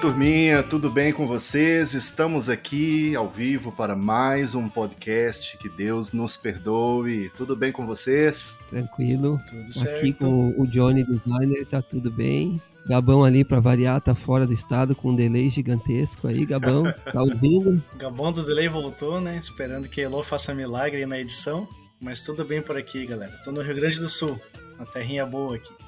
turminha, tudo bem com vocês? Estamos aqui ao vivo para mais um podcast. Que Deus nos perdoe. Tudo bem com vocês? Tranquilo. Tudo certo. Aqui com o Johnny Designer, tá tudo bem. Gabão ali para variar, tá fora do estado com um delay gigantesco aí, Gabão, tá ouvindo? Gabão do delay voltou, né? Esperando que Elo faça milagre na edição. Mas tudo bem por aqui, galera. Tô no Rio Grande do Sul, uma terrinha boa aqui.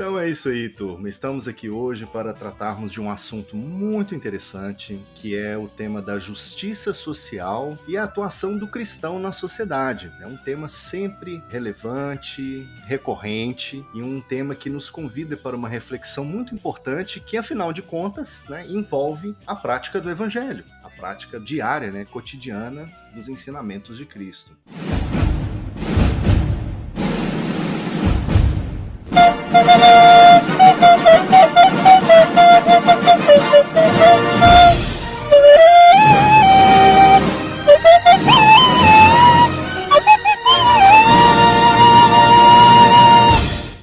Então é isso aí, turma. Estamos aqui hoje para tratarmos de um assunto muito interessante, que é o tema da justiça social e a atuação do cristão na sociedade. É um tema sempre relevante, recorrente e um tema que nos convida para uma reflexão muito importante, que afinal de contas né, envolve a prática do evangelho, a prática diária, né, cotidiana dos ensinamentos de Cristo.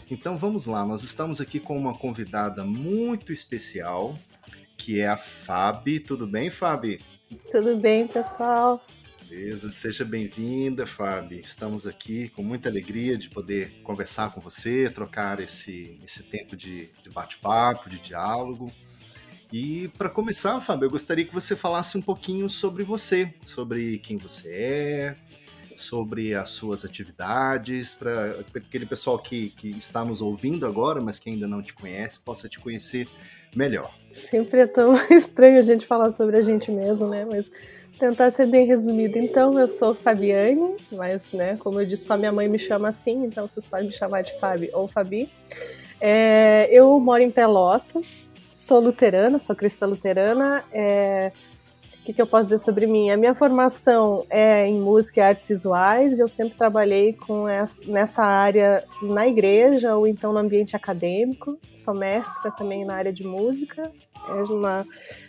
Então vamos lá, nós estamos aqui com uma convidada muito especial, que é a Fabi. Tudo bem, Fabi? Tudo bem, pessoal. Beleza, seja bem-vinda, Fábio. Estamos aqui com muita alegria de poder conversar com você, trocar esse, esse tempo de, de bate-papo, de diálogo. E para começar, Fábio, eu gostaria que você falasse um pouquinho sobre você, sobre quem você é, sobre as suas atividades, para aquele pessoal que, que está nos ouvindo agora, mas que ainda não te conhece, possa te conhecer melhor. Sempre é tão estranho a gente falar sobre a gente mesmo, né? Mas tentar ser bem resumido. Então, eu sou Fabiane, mas, né, como eu disse, só minha mãe me chama assim, então vocês podem me chamar de Fabi ou Fabi. É, eu moro em Pelotas, sou luterana, sou cristã luterana. É, que, que, eu posso dizer sobre mim? A minha formação é em música e artes visuais, e eu sempre trabalhei com essa, nessa área na igreja ou então no ambiente acadêmico. Sou mestra também na área de música, é uma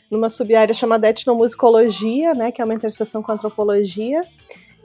numa sub-área chamada etnomusicologia, né, que é uma interseção com a antropologia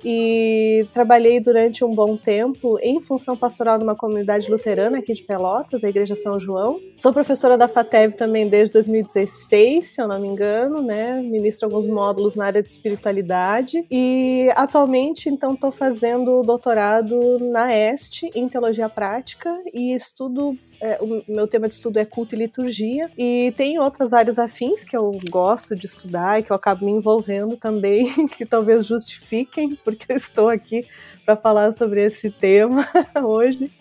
e trabalhei durante um bom tempo em função pastoral numa comunidade luterana aqui de Pelotas, a Igreja São João. Sou professora da FATEV também desde 2016, se eu não me engano, né? Ministro alguns módulos na área de espiritualidade e atualmente então estou fazendo doutorado na Este em teologia prática e estudo é, o meu tema de estudo é culto e liturgia, e tem outras áreas afins que eu gosto de estudar e que eu acabo me envolvendo também, que talvez justifiquem, porque eu estou aqui para falar sobre esse tema hoje.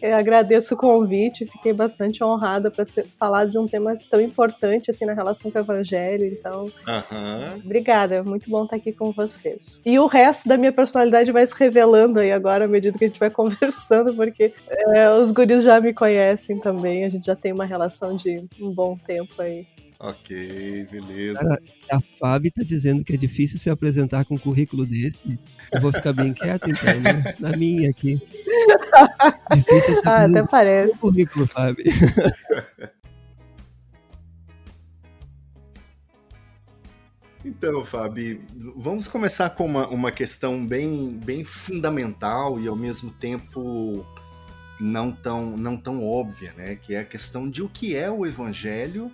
Eu agradeço o convite, fiquei bastante honrada para falar de um tema tão importante assim na relação com o Evangelho. Então, uhum. obrigada, é muito bom estar aqui com vocês. E o resto da minha personalidade vai se revelando aí agora à medida que a gente vai conversando, porque é, os guris já me conhecem também, a gente já tem uma relação de um bom tempo aí. Ok, beleza. Cara, a Fábio tá dizendo que é difícil se apresentar com um currículo desse. Eu vou ficar bem quieto, então, né? Na minha aqui. Difícil se ah, até parece. com um currículo, Fábio. Então, Fábio, vamos começar com uma, uma questão bem, bem fundamental e ao mesmo tempo não tão, não tão óbvia, né? Que é a questão de o que é o evangelho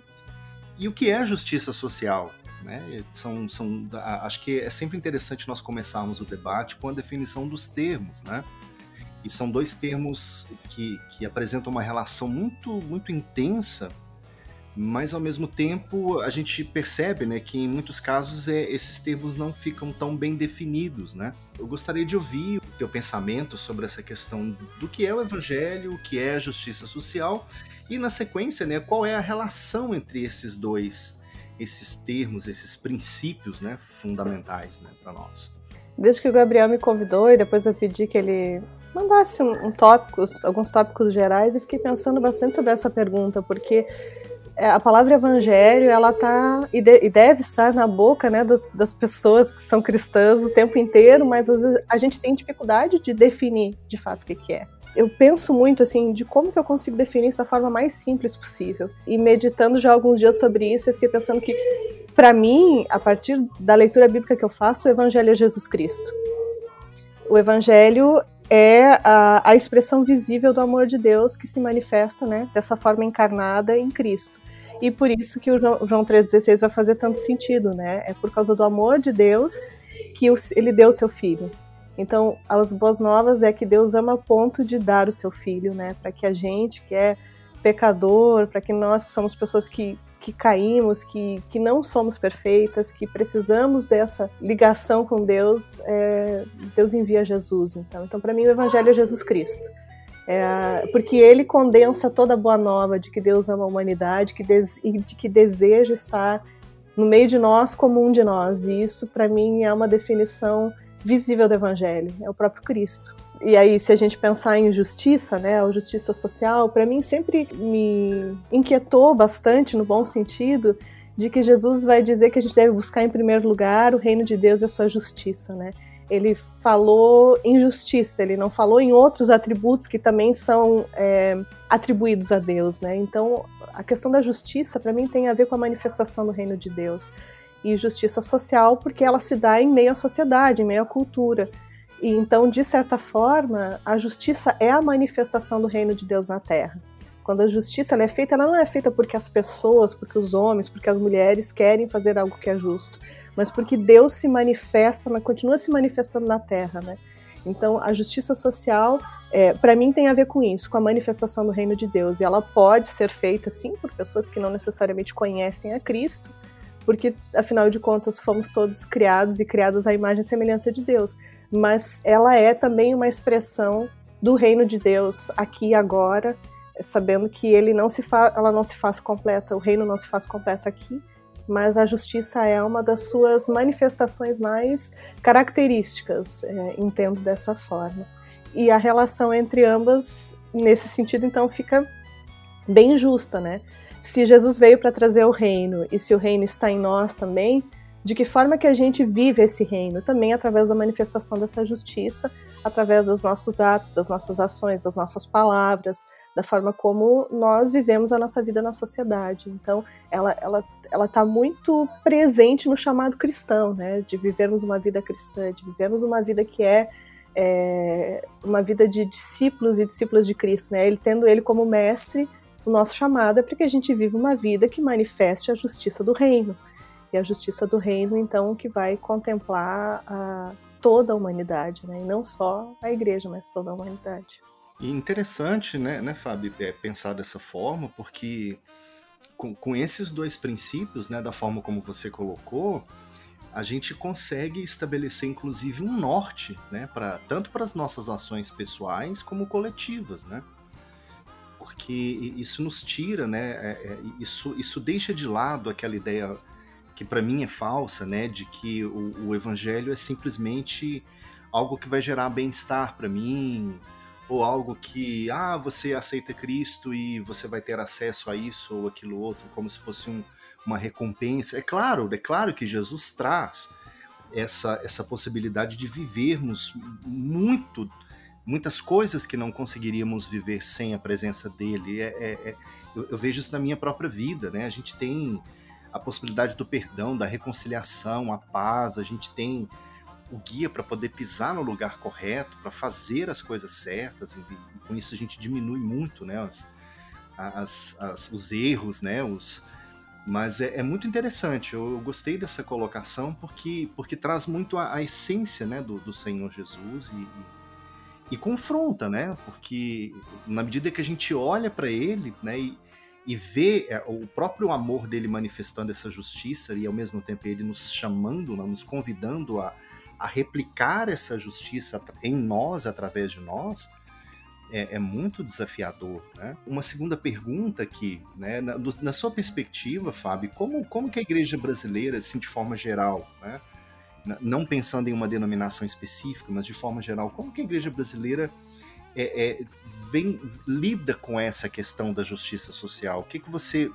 e o que é justiça social? Né? São, são, acho que é sempre interessante nós começarmos o debate com a definição dos termos, né? E são dois termos que, que apresentam uma relação muito, muito intensa, mas ao mesmo tempo a gente percebe né, que em muitos casos é, esses termos não ficam tão bem definidos. Né? Eu gostaria de ouvir o teu pensamento sobre essa questão do que é o evangelho, o que é a justiça social e na sequência, né, qual é a relação entre esses dois, esses termos, esses princípios, né, fundamentais, né, para nós? Desde que o Gabriel me convidou e depois eu pedi que ele mandasse um, um tópicos, alguns tópicos gerais e fiquei pensando bastante sobre essa pergunta, porque é, a palavra evangelho ela tá e, de, e deve estar na boca né, das, das, pessoas que são cristãs o tempo inteiro, mas às vezes a gente tem dificuldade de definir de fato o que, que é eu penso muito assim de como que eu consigo definir isso da forma mais simples possível. E meditando já alguns dias sobre isso, eu fiquei pensando que para mim, a partir da leitura bíblica que eu faço, o evangelho é Jesus Cristo. O evangelho é a, a expressão visível do amor de Deus que se manifesta, né, dessa forma encarnada em Cristo. E por isso que o João 3,16 vai fazer tanto sentido, né? É por causa do amor de Deus que ele deu o seu filho. Então, as boas novas é que Deus ama a ponto de dar o seu filho, né? Para que a gente que é pecador, para que nós que somos pessoas que, que caímos, que, que não somos perfeitas, que precisamos dessa ligação com Deus, é, Deus envia Jesus. Então, então para mim, o Evangelho é Jesus Cristo. É, porque ele condensa toda a boa nova de que Deus ama a humanidade que e de que deseja estar no meio de nós como um de nós. E isso, para mim, é uma definição visível do evangelho, é o próprio Cristo. E aí, se a gente pensar em justiça, né, a justiça social, para mim sempre me inquietou bastante, no bom sentido, de que Jesus vai dizer que a gente deve buscar em primeiro lugar o reino de Deus e a sua justiça, né? Ele falou em justiça, ele não falou em outros atributos que também são é, atribuídos a Deus, né? Então, a questão da justiça, para mim, tem a ver com a manifestação do reino de Deus e justiça social, porque ela se dá em meio à sociedade, em meio à cultura. E então, de certa forma, a justiça é a manifestação do reino de Deus na Terra. Quando a justiça é feita, ela não é feita porque as pessoas, porque os homens, porque as mulheres querem fazer algo que é justo, mas porque Deus se manifesta, continua se manifestando na Terra, né? Então, a justiça social, é, para mim, tem a ver com isso, com a manifestação do reino de Deus. E ela pode ser feita, sim, por pessoas que não necessariamente conhecem a Cristo, porque afinal de contas fomos todos criados e criados à imagem e semelhança de Deus. Mas ela é também uma expressão do reino de Deus aqui e agora, sabendo que ele não se ela não se faz completa, o reino não se faz completa aqui, mas a justiça é uma das suas manifestações mais características, é, entendo dessa forma. E a relação entre ambas, nesse sentido, então, fica bem justa, né? Se Jesus veio para trazer o reino e se o reino está em nós também, de que forma que a gente vive esse reino? Também através da manifestação dessa justiça, através dos nossos atos, das nossas ações, das nossas palavras, da forma como nós vivemos a nossa vida na sociedade. Então, ela ela ela está muito presente no chamado cristão, né? De vivermos uma vida cristã, de vivermos uma vida que é, é uma vida de discípulos e discípulas de Cristo, né? Ele tendo ele como mestre o nosso chamado é para que a gente viva uma vida que manifeste a justiça do reino. E a justiça do reino, então, que vai contemplar a, toda a humanidade, né? E não só a igreja, mas toda a humanidade. E interessante, né, né Fábio, é, pensar dessa forma, porque com, com esses dois princípios, né, da forma como você colocou, a gente consegue estabelecer inclusive um norte, né, para tanto para as nossas ações pessoais como coletivas, né? Porque isso nos tira, né? É, é, isso, isso deixa de lado aquela ideia que para mim é falsa, né? De que o, o evangelho é simplesmente algo que vai gerar bem-estar para mim, ou algo que, ah, você aceita Cristo e você vai ter acesso a isso ou aquilo outro, como se fosse um, uma recompensa. É claro, é claro que Jesus traz essa, essa possibilidade de vivermos muito muitas coisas que não conseguiríamos viver sem a presença dele. É, é, é, eu, eu, vejo isso na minha própria vida, né? A gente tem a possibilidade do perdão, da reconciliação, a paz, a gente tem o guia para poder pisar no lugar correto, para fazer as coisas certas, e, e, com isso a gente diminui muito né, as, as, as, os erros, né, os, mas é, é muito interessante, eu, eu, gostei dessa colocação porque, porque traz muito a, a essência né, do, do Senhor Jesus e, e confronta, né? Porque na medida que a gente olha para ele, né, e, e vê é, o próprio amor dele manifestando essa justiça e ao mesmo tempo ele nos chamando, né, nos convidando a, a replicar essa justiça em nós, através de nós, é, é muito desafiador. Né? Uma segunda pergunta aqui, né, na, na, sua perspectiva, Fábio, como, como que a igreja brasileira, assim, de forma geral, né, não pensando em uma denominação específica, mas de forma geral, como que a igreja brasileira é, é, vem, lida com essa questão da justiça social? O que, que você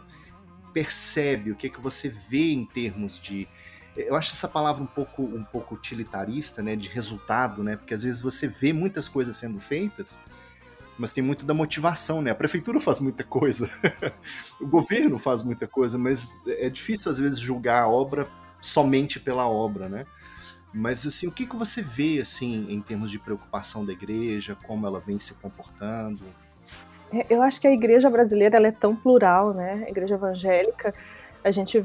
percebe, o que, que você vê em termos de. Eu acho essa palavra um pouco, um pouco utilitarista, né, de resultado, né, porque às vezes você vê muitas coisas sendo feitas, mas tem muito da motivação, né? A prefeitura faz muita coisa, o governo faz muita coisa, mas é difícil às vezes julgar a obra somente pela obra, né? Mas assim, o que, que você vê assim em termos de preocupação da igreja, como ela vem se comportando? É, eu acho que a igreja brasileira ela é tão plural, né? A igreja evangélica, a gente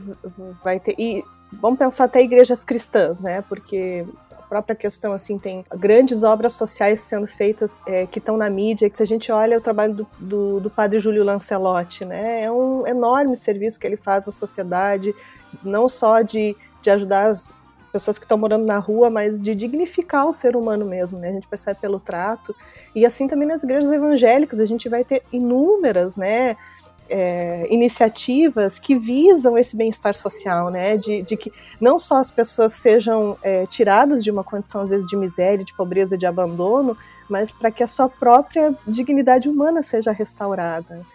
vai ter. E vamos pensar até igrejas cristãs, né? Porque a própria questão, assim, tem grandes obras sociais sendo feitas é, que estão na mídia, que se a gente olha o trabalho do, do, do padre Júlio Lancelotti, né? É um enorme serviço que ele faz à sociedade, não só de, de ajudar as pessoas que estão morando na rua, mas de dignificar o ser humano mesmo, né? A gente percebe pelo trato. E assim também nas igrejas evangélicas, a gente vai ter inúmeras, né? É, iniciativas que visam esse bem-estar social, né? De, de, que não só as pessoas sejam é, tiradas de uma condição, às vezes, de miséria, de pobreza, de abandono, mas para que a sua própria dignidade humana seja restaurada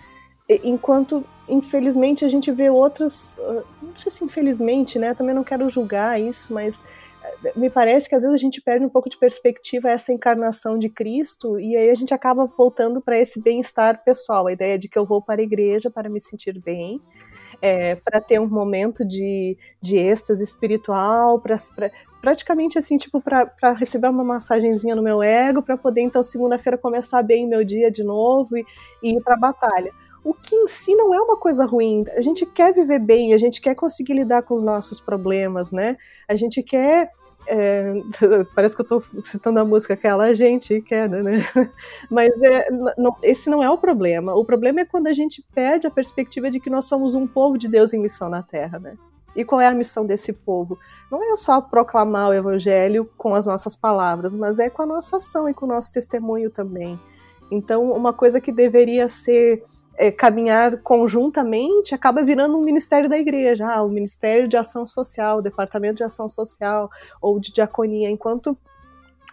enquanto infelizmente a gente vê outras, ah, não sei se infelizmente, né? Também não quero julgar isso, mas eh, me parece que às vezes a gente perde um pouco de perspectiva essa encarnação de Cristo e aí a gente acaba voltando para esse bem-estar pessoal, a ideia de que eu vou para a igreja para me sentir bem, é, para ter um momento de, de êxtase espiritual, para praticamente assim, tipo, para receber uma massagenzinha no meu ego, para poder então segunda-feira começar bem meu dia de novo e, e ir para a batalha o que em si não é uma coisa ruim. A gente quer viver bem, a gente quer conseguir lidar com os nossos problemas, né? A gente quer. É, parece que eu estou citando a música aquela, a gente quer, né? Mas é, não, esse não é o problema. O problema é quando a gente perde a perspectiva de que nós somos um povo de Deus em missão na Terra, né? E qual é a missão desse povo? Não é só proclamar o evangelho com as nossas palavras, mas é com a nossa ação e com o nosso testemunho também. Então, uma coisa que deveria ser é, caminhar conjuntamente acaba virando um ministério da igreja, ah, o Ministério de Ação Social, o Departamento de Ação Social ou de Diaconia, enquanto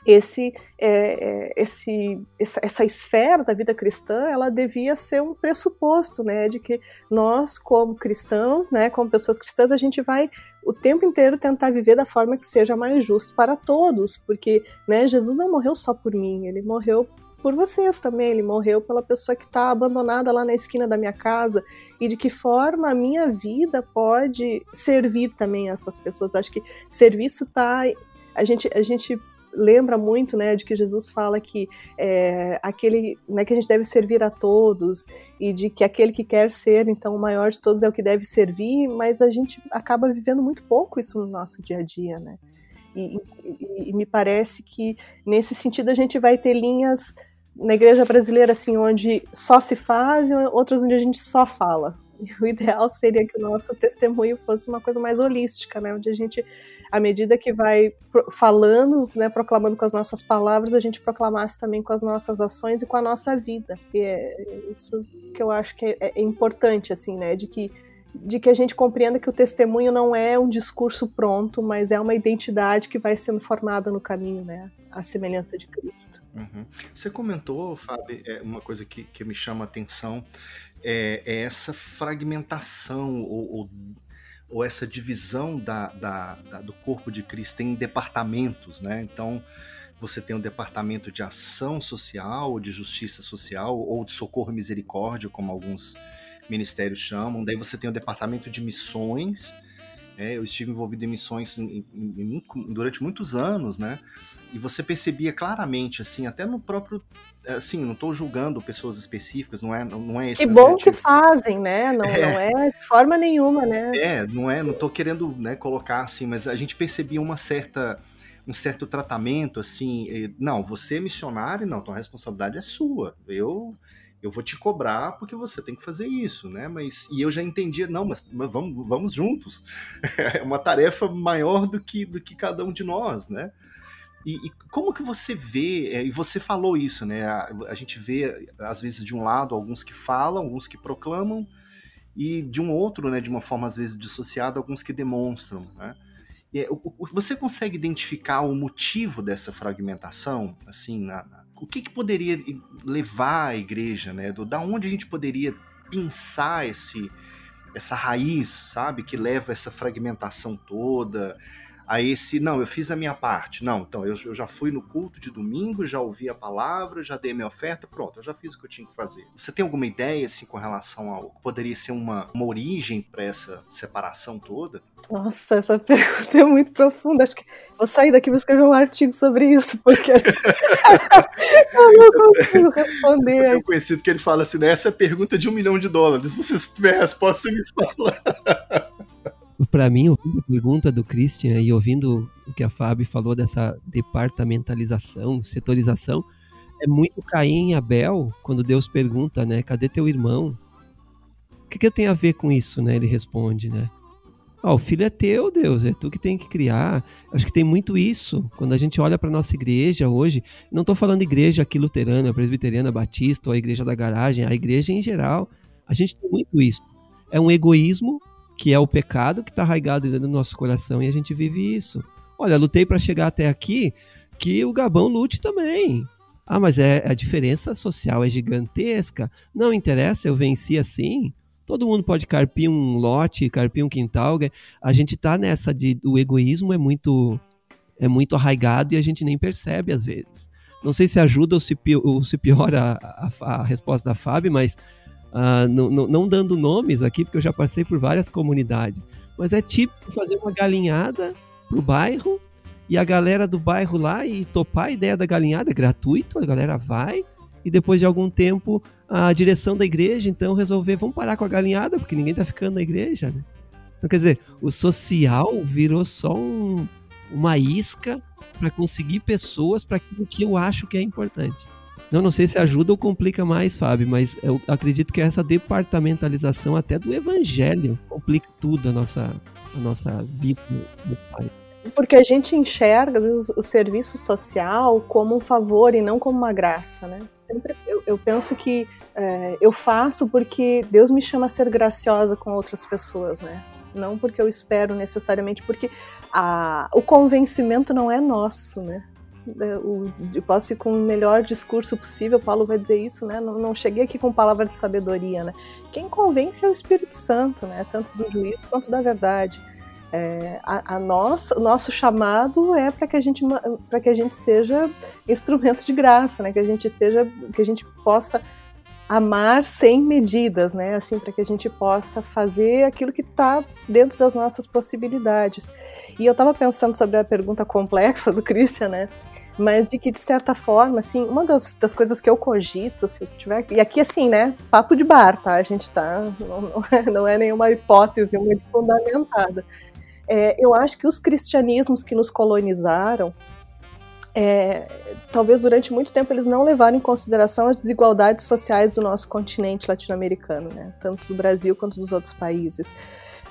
esse, é, é esse, essa, essa, esfera da vida cristã, ela devia ser um pressuposto, né, de que nós, como cristãos, né, como pessoas cristãs, a gente vai o tempo inteiro tentar viver da forma que seja mais justo para todos, porque, né, Jesus não morreu só por mim, ele morreu por vocês também. Ele morreu pela pessoa que está abandonada lá na esquina da minha casa. E de que forma a minha vida pode servir também essas pessoas. Acho que serviço está. A gente, a gente lembra muito, né, de que Jesus fala que é, aquele, né, que a gente deve servir a todos e de que aquele que quer ser então o maior de todos é o que deve servir, mas a gente acaba vivendo muito pouco isso no nosso dia a dia, né? E, e, e me parece que nesse sentido a gente vai ter linhas na igreja brasileira, assim, onde só se faz e outras onde a gente só fala. E o ideal seria que o nosso testemunho fosse uma coisa mais holística, né? Onde a gente, à medida que vai falando, né, proclamando com as nossas palavras, a gente proclamasse também com as nossas ações e com a nossa vida. E é isso que eu acho que é, é importante, assim, né? De que de que a gente compreenda que o testemunho não é um discurso pronto, mas é uma identidade que vai sendo formada no caminho, né? A semelhança de Cristo. Uhum. Você comentou, Fábio, é uma coisa que, que me chama a atenção é, é essa fragmentação ou, ou, ou, essa divisão da, da, da, do corpo de Cristo em departamentos, né? Então, você tem um departamento de ação social, de justiça social, ou de socorro e misericórdia, como alguns ministérios chamam. Daí você tem o departamento de missões. É, eu estive envolvido em missões em, em, em, durante muitos anos, né? E você percebia claramente, assim, até no próprio. Assim, não estou julgando pessoas específicas, não é, não é Que bom que fazem, né? Não é. não é de forma nenhuma, né? É, não é, não estou querendo né, colocar assim, mas a gente percebia uma certa um certo tratamento assim, não, você é missionário, não, tua responsabilidade é sua. Eu eu vou te cobrar porque você tem que fazer isso, né? Mas e eu já entendia, não, mas, mas vamos, vamos juntos. é uma tarefa maior do que do que cada um de nós, né? E, e como que você vê? É, e você falou isso, né? A, a, gente vê às vezes de um lado alguns que falam, alguns que proclamam e de um outro, né? De uma forma às vezes dissociada, alguns que demonstram, né? É, você consegue identificar o motivo dessa fragmentação, assim, na, na o que, que poderia levar a igreja, né? Do, da onde a gente poderia pensar esse, essa raiz, sabe? Que leva essa fragmentação toda, a esse, não, eu fiz a minha parte. Não, então eu, eu, já fui no culto de domingo, já ouvi a palavra, já dei minha oferta, pronto, eu já fiz o que eu tinha que fazer. Você tem alguma ideia, assim, com relação ao que poderia ser uma, uma origem para essa separação toda? Nossa, essa pergunta é muito profunda. Acho que vou sair daqui e vou escrever um artigo sobre isso, porque eu não consigo responder. Eu conhecido que ele fala assim, né? Essa é a pergunta de um milhão de dólares. Se você tiver a resposta, você me fala. Para mim, ouvindo a pergunta do Christian e ouvindo o que a Fábio falou dessa departamentalização, setorização, é muito Caim e Abel, quando Deus pergunta, né? Cadê teu irmão? O que, que tem a ver com isso, né? Ele responde, né? Ah, o filho é teu, Deus, é tu que tem que criar. Acho que tem muito isso. Quando a gente olha para nossa igreja hoje, não estou falando igreja aqui luterana, presbiteriana, batista, ou a igreja da garagem, a igreja em geral. A gente tem muito isso. É um egoísmo que é o pecado que está arraigado dentro do nosso coração e a gente vive isso. Olha, lutei para chegar até aqui, que o Gabão lute também. Ah, mas é a diferença social é gigantesca. Não interessa, eu venci assim. Todo mundo pode carpir um lote, carpir um quintal. A gente tá nessa de o egoísmo é muito é muito arraigado e a gente nem percebe às vezes. Não sei se ajuda ou se, piora a, a, a resposta da Fábio, mas uh, não, dando nomes aqui, porque eu já passei por várias comunidades. Mas é tipo fazer uma galinhada pro bairro e a galera do bairro lá e topar a ideia da galinhada, é gratuito, a galera vai, e depois de algum tempo a direção da igreja então resolver, vamos parar com a galinhada, porque ninguém tá ficando na igreja, né? Então, quer dizer, o social virou só um, uma isca para conseguir pessoas para aquilo que eu acho que é importante. Não, não sei se ajuda ou complica mais, Fábio, mas eu acredito que essa departamentalização até do evangelho complica tudo a nossa, a nossa vida no pai. Porque a gente enxerga, às vezes, o serviço social como um favor e não como uma graça, né? Sempre eu, eu penso que é, eu faço porque Deus me chama a ser graciosa com outras pessoas, né? Não porque eu espero necessariamente, porque a, o convencimento não é nosso, né? É, eu posso ir com o melhor discurso possível, Paulo vai dizer isso, né? Não, não, cheguei aqui com palavra de sabedoria, né? Quem convence é o Espírito Santo, né? Tanto do juízo quanto da verdade. É, a, a nossa, o nosso chamado é para que a gente para que a gente seja instrumento de graça, né? Que a gente seja que a gente possa amar sem medidas, né? Assim, para que a gente possa fazer aquilo que está dentro das nossas possibilidades. E eu estava pensando sobre a pergunta complexa do Christian, né? Mas de que, de certa forma, assim, uma das, das coisas que eu cogito, se eu tiver. E aqui, assim, né? Papo de bar, tá? A gente tá. Não, não, é, não é nenhuma hipótese muito fundamentada é, eu acho que os cristianismos que nos colonizaram, é, talvez durante muito tempo eles não levaram em consideração as desigualdades sociais do nosso continente latino-americano, né? tanto do Brasil quanto dos outros países.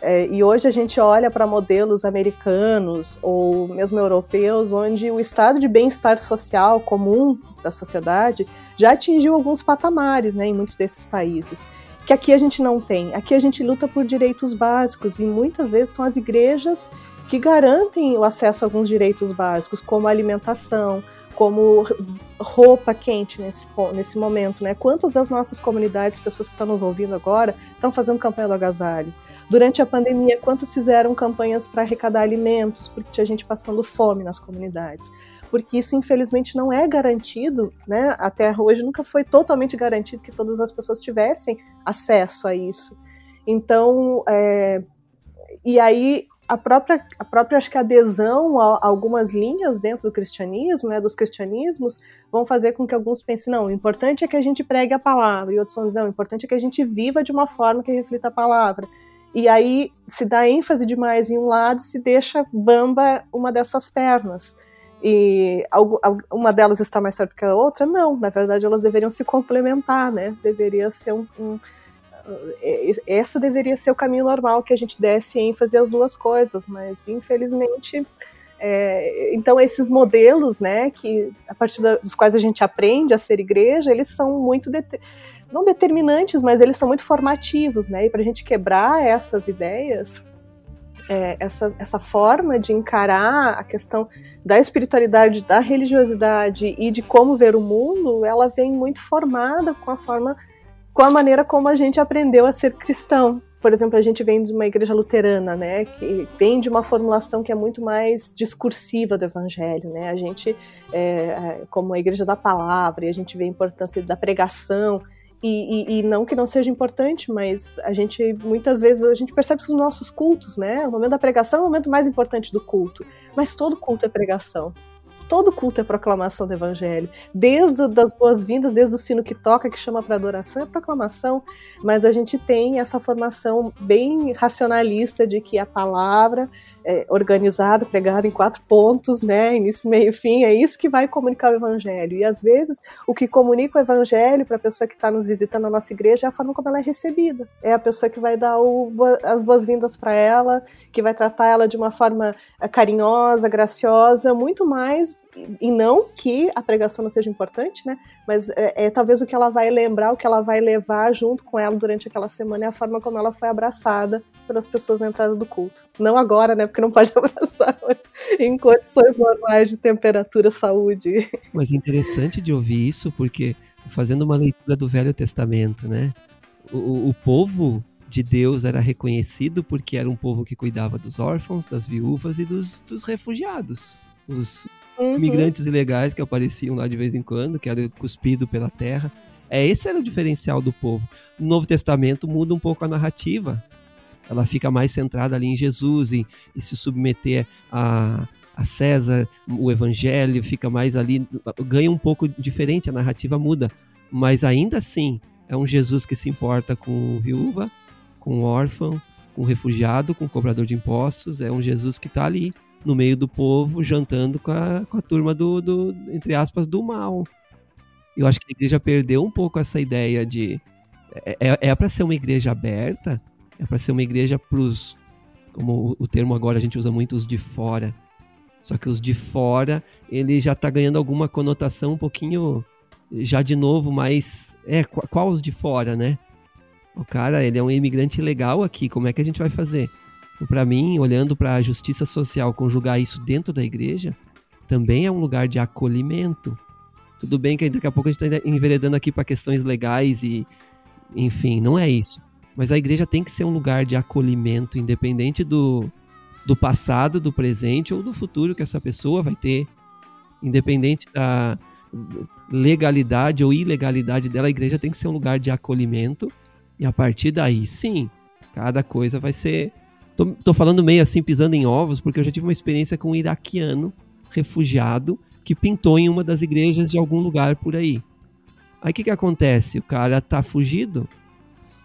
É, e hoje a gente olha para modelos americanos ou mesmo europeus, onde o estado de bem-estar social comum da sociedade já atingiu alguns patamares né, em muitos desses países que aqui a gente não tem. Aqui a gente luta por direitos básicos e muitas vezes são as igrejas que garantem o acesso a alguns direitos básicos, como alimentação, como roupa quente nesse, nesse momento, né? Quantas das nossas comunidades, pessoas que estão nos ouvindo agora, estão fazendo campanha do agasalho? Durante a pandemia, quantas fizeram campanhas para arrecadar alimentos, porque tinha gente passando fome nas comunidades? porque isso infelizmente não é garantido, né? Até hoje nunca foi totalmente garantido que todas as pessoas tivessem acesso a isso. Então, é, e aí a própria, a própria acho que adesão a, algumas linhas dentro do cristianismo, né, dos cristianismos, vão fazer com que alguns pensem, não, o importante é que a gente pregue a palavra, e outros vão dizer, não, o importante é que a gente viva de uma forma que reflita a palavra. E aí se dá ênfase demais em um lado, se deixa bamba uma dessas pernas e uma delas está mais certo que a outra? Não, na verdade elas deveriam se complementar, né? Deveria ser um, um essa deveria ser o caminho normal que a gente desse ênfase às duas coisas, mas infelizmente é, então esses modelos, né, que a partir dos quais a gente aprende a ser igreja, eles são muito de, não determinantes, mas eles são muito formativos, né? E para a gente quebrar essas ideias, é, essa, essa forma de encarar a questão da espiritualidade, da religiosidade e de como ver o mundo, ela vem muito formada com a forma, com a maneira como a gente aprendeu a ser cristão, por exemplo, a gente vem de uma igreja luterana, né, que vem de uma formulação que é muito mais discursiva do evangelho, né? A gente, é, é como a igreja da palavra, e a gente vê a importância da pregação, e, e, e, não que não seja importante, mas a gente muitas vezes a gente percebe que os nossos cultos, né? O momento da pregação é o momento mais importante do culto, mas todo culto é pregação todo culto é proclamação do evangelho. Desde das boas-vindas, desde o sino que toca, que chama para adoração, é proclamação. Mas a gente tem essa formação bem racionalista de que a palavra é, organizado, pregado em quatro pontos, né, início, meio fim, é isso que vai comunicar o evangelho. E às vezes o que comunica o evangelho para a pessoa que está nos visitando na nossa igreja é a forma como ela é recebida. É a pessoa que vai dar o, as boas-vindas para ela, que vai tratar ela de uma forma é, carinhosa, graciosa, muito mais e não que a pregação não seja importante, né? Mas é, é, talvez o que ela vai lembrar, o que ela vai levar junto com ela durante aquela semana é a forma como ela foi abraçada pelas pessoas na entrada do culto. Não agora, né? Porque não pode abraçar em condições normais de temperatura, saúde. Mas é interessante de ouvir isso, porque fazendo uma leitura do Velho Testamento, né? O, o povo de Deus era reconhecido porque era um povo que cuidava dos órfãos, das viúvas e dos, dos refugiados. Os uhum. imigrantes ilegais que apareciam lá de vez em quando, que era cuspido pela terra. É, esse era o diferencial do povo. No Novo Testamento muda um pouco a narrativa ela fica mais centrada ali em Jesus e, e se submeter a, a César, o evangelho fica mais ali, ganha um pouco diferente, a narrativa muda, mas ainda assim é um Jesus que se importa com viúva, com órfão, com refugiado, com cobrador de impostos, é um Jesus que está ali no meio do povo, jantando com a, com a turma do, do, entre aspas, do mal. Eu acho que a igreja perdeu um pouco essa ideia de. É, é, é para ser uma igreja aberta, é para ser uma igreja para os, como o termo agora a gente usa muito, os de fora. Só que os de fora, ele já está ganhando alguma conotação um pouquinho, já de novo, mais. É, qual os de fora, né? O cara, ele é um imigrante legal aqui, como é que a gente vai fazer? Para mim, olhando para a justiça social, conjugar isso dentro da igreja, também é um lugar de acolhimento. Tudo bem que daqui a pouco a gente está enveredando aqui para questões legais e, enfim, não é isso. Mas a igreja tem que ser um lugar de acolhimento, independente do, do passado, do presente ou do futuro que essa pessoa vai ter. Independente da legalidade ou ilegalidade dela, a igreja tem que ser um lugar de acolhimento. E a partir daí, sim, cada coisa vai ser. Tô, tô falando meio assim, pisando em ovos, porque eu já tive uma experiência com um iraquiano refugiado que pintou em uma das igrejas de algum lugar por aí. Aí o que, que acontece? O cara tá fugido,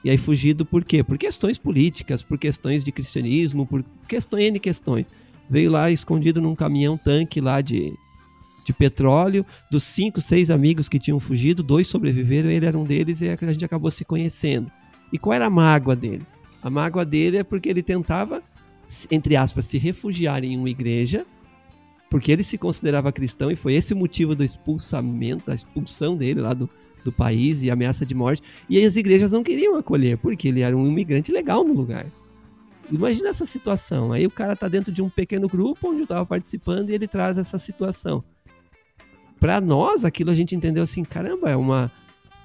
e aí fugido por quê? Por questões políticas, por questões de cristianismo, por questões, N questões. Veio lá escondido num caminhão tanque lá de, de petróleo. Dos cinco, seis amigos que tinham fugido, dois sobreviveram, ele era um deles e a gente acabou se conhecendo. E qual era a mágoa dele? A mágoa dele é porque ele tentava, entre aspas, se refugiar em uma igreja, porque ele se considerava cristão e foi esse o motivo do expulsamento, da expulsão dele lá do, do país e ameaça de morte. E as igrejas não queriam acolher, porque ele era um imigrante legal no lugar. Imagina essa situação. Aí o cara tá dentro de um pequeno grupo onde eu tava participando e ele traz essa situação. Para nós, aquilo a gente entendeu assim, caramba, é uma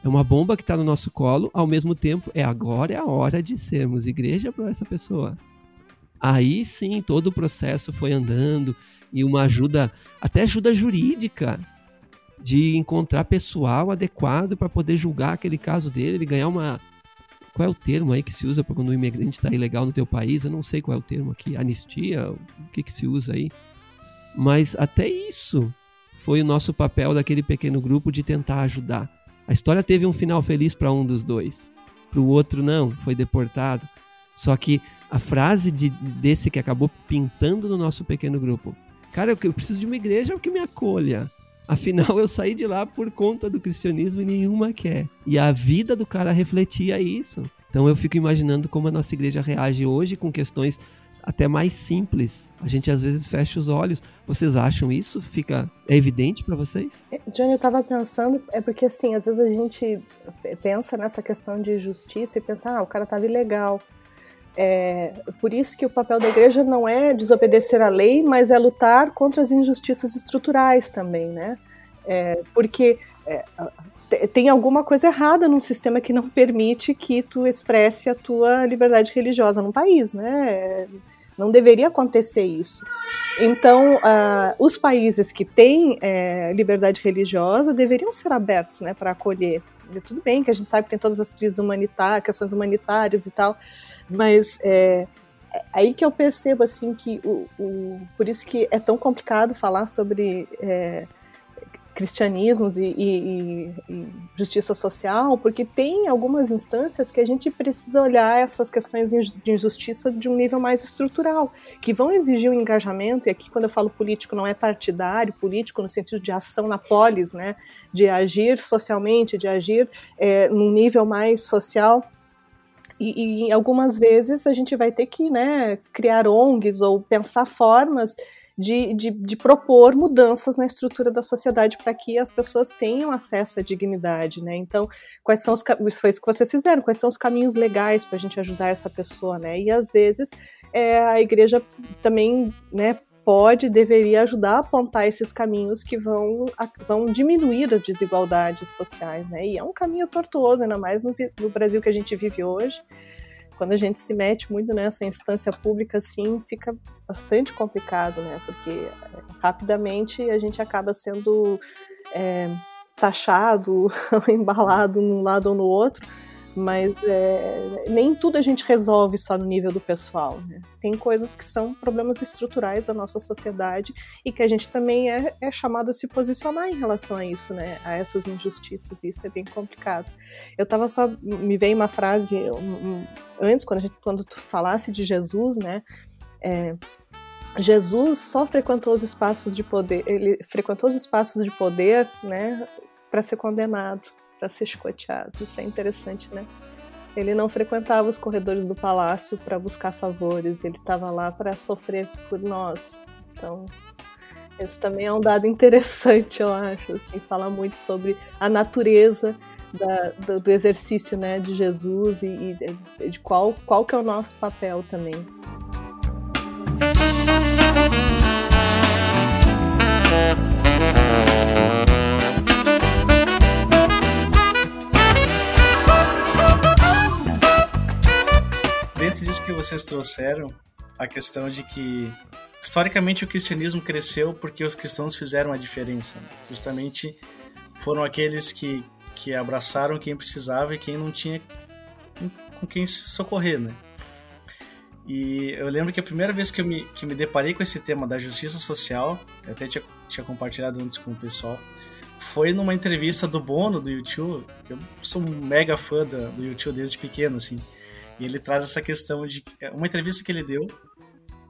é uma bomba que está no nosso colo, ao mesmo tempo é agora é a hora de sermos igreja para essa pessoa. Aí sim, todo o processo foi andando e uma ajuda, até ajuda jurídica de encontrar pessoal adequado para poder julgar aquele caso dele, ele ganhar uma. Qual é o termo aí que se usa para quando um imigrante está ilegal no teu país? Eu não sei qual é o termo aqui. Anistia? O que, que se usa aí? Mas até isso foi o nosso papel daquele pequeno grupo de tentar ajudar. A história teve um final feliz para um dos dois, para o outro não, foi deportado. Só que a frase de, desse que acabou pintando no nosso pequeno grupo, cara, eu preciso de uma igreja que me acolha. Afinal, eu saí de lá por conta do cristianismo e nenhuma quer. E a vida do cara refletia isso. Então eu fico imaginando como a nossa igreja reage hoje com questões até mais simples. A gente às vezes fecha os olhos. Vocês acham isso? Fica é evidente para vocês? É, Johnny, eu tava pensando, é porque assim, às vezes a gente pensa nessa questão de justiça e pensa, ah, o cara tava ilegal. É, por isso que o papel da igreja não é desobedecer à lei, mas é lutar contra as injustiças estruturais também, né? É, porque é, tem alguma coisa errada num sistema que não permite que tu expresse a tua liberdade religiosa num país, né? Não deveria acontecer isso. Então, uh, os países que têm é, liberdade religiosa deveriam ser abertos né, para acolher. Tudo bem que a gente sabe que tem todas as crises humanitárias, questões humanitárias e tal, mas é, é aí que eu percebo assim que o, o, por isso que é tão complicado falar sobre é, cristianismos e, e, e, justiça social, porque tem algumas instâncias que a gente precisa olhar essas questões de injustiça de um nível mais estrutural, que vão exigir um engajamento, e aqui quando eu falo político não é partidário, político no sentido de ação na polis, né, de agir socialmente, de agir é, num nível mais social, e, e algumas vezes a gente vai ter que né, criar ONGs ou pensar formas de, de, de propor mudanças na estrutura da sociedade para que as pessoas tenham acesso à dignidade, né? Então, quais são os isso foi isso que vocês fizeram? Quais são os caminhos legais para a gente ajudar essa pessoa, né? E às vezes é, a igreja também, né? Pode, deveria ajudar a apontar esses caminhos que vão, vão diminuir as desigualdades sociais, né? E é um caminho tortuoso, ainda mais no, no Brasil que a gente vive hoje quando a gente se mete muito nessa instância pública, assim, fica bastante complicado, né? Porque é, rapidamente a gente acaba sendo é, taxado, embalado num lado ou no outro, mas é, nem tudo a gente resolve só no nível do pessoal. Né? Tem coisas que são problemas estruturais da nossa sociedade e que a gente também é, é, chamado a se posicionar em relação a isso, né? a essas injustiças, e isso é bem complicado. Eu estava só. Me veio uma frase um, um, antes, quando, a gente, quando tu falasse de Jesus, né? É, Jesus só frequentou os espaços de poder, ele frequentou os espaços de poder, né, para ser condenado para ser escoteado. Isso é interessante, né? Ele não frequentava os corredores do palácio para buscar favores, ele estava lá para sofrer por nós. Então, esse também é um dado interessante, eu acho. Assim, fala muito sobre a natureza da, do, do, exercício né, de Jesus e, e de qual, qual que é o nosso papel também. Disso que vocês trouxeram, a questão de que historicamente o cristianismo cresceu porque os cristãos fizeram a diferença. Né? Justamente foram aqueles que, que abraçaram quem precisava e quem não tinha com quem se socorrer, né? E eu lembro que a primeira vez que eu me, que me deparei com esse tema da justiça social, eu até tinha, tinha compartilhado antes com o pessoal, foi numa entrevista do Bono do YouTube. Eu sou um mega fã do, do YouTube desde pequeno, assim. E ele traz essa questão de uma entrevista que ele deu,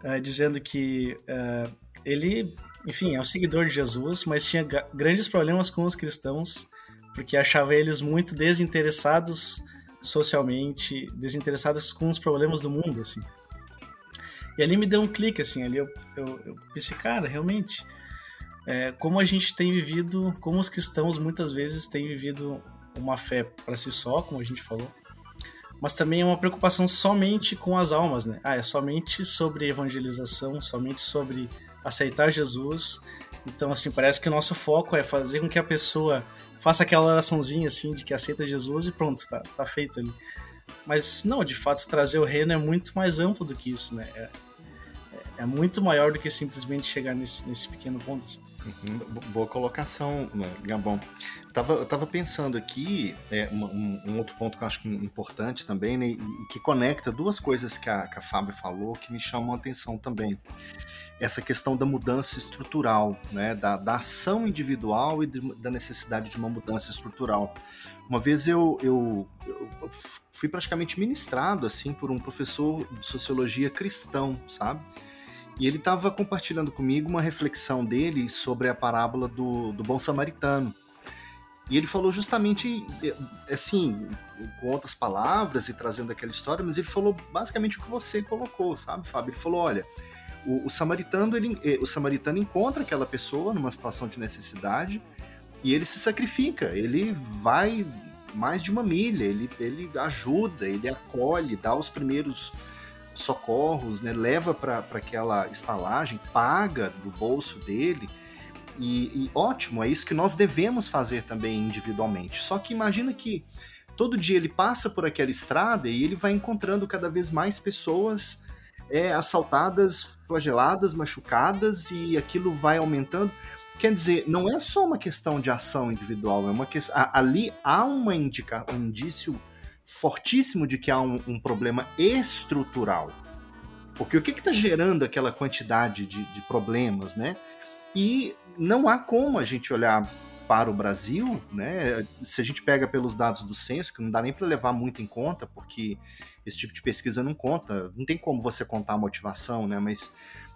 uh, dizendo que uh, ele, enfim, é um seguidor de Jesus, mas tinha grandes problemas com os cristãos, porque achava eles muito desinteressados socialmente, desinteressados com os problemas do mundo, assim. E ali me deu um clique, assim, ali eu, eu, eu pensei, cara, realmente, é, como a gente tem vivido, como os cristãos muitas vezes têm vivido uma fé para si só, como a gente falou, mas também é uma preocupação somente com as almas, né? Ah, é somente sobre evangelização, somente sobre aceitar Jesus. Então, assim, parece que o nosso foco é fazer com que a pessoa faça aquela oraçãozinha, assim, de que aceita Jesus e pronto, tá, tá feito ali. Mas, não, de fato, trazer o reino é muito mais amplo do que isso, né? É, é muito maior do que simplesmente chegar nesse, nesse pequeno ponto. Assim. Uhum, boa colocação, né, Gabão. Tava, eu tava pensando aqui, é, um, um, outro ponto que eu acho importante também, né, e que conecta duas coisas que a, que a Fábio falou que me chamam a atenção também. Essa questão da mudança estrutural, né, da, da ação individual e de, da necessidade de uma mudança estrutural. Uma vez eu, eu, eu fui praticamente ministrado assim por um professor de sociologia cristão, sabe? E ele estava compartilhando comigo uma reflexão dele sobre a parábola do, do bom samaritano. E ele falou justamente, eh, assim, com outras palavras e trazendo aquela história, mas ele falou basicamente o que você colocou, sabe, Fábio? Ele falou: olha, o, o, samaritano, ele, eh, o samaritano encontra aquela pessoa numa situação de necessidade e ele se sacrifica, ele vai mais de uma milha, ele, ele ajuda, ele acolhe, dá os primeiros socorros, né, leva para aquela estalagem, paga do bolso dele. E, e ótimo, é isso que nós devemos fazer também individualmente. Só que imagina que todo dia ele passa por aquela estrada e ele vai encontrando cada vez mais pessoas é, assaltadas, flageladas, machucadas e aquilo vai aumentando. Quer dizer, não é só uma questão de ação individual, é uma questão. Ali há uma indica, um indício fortíssimo de que há um, um problema estrutural. Porque o que está gerando aquela quantidade de, de problemas, né? E não há como a gente olhar para o Brasil, né? Se a gente pega pelos dados do censo, que não dá nem para levar muito em conta, porque esse tipo de pesquisa não conta, não tem como você contar a motivação, né? Mas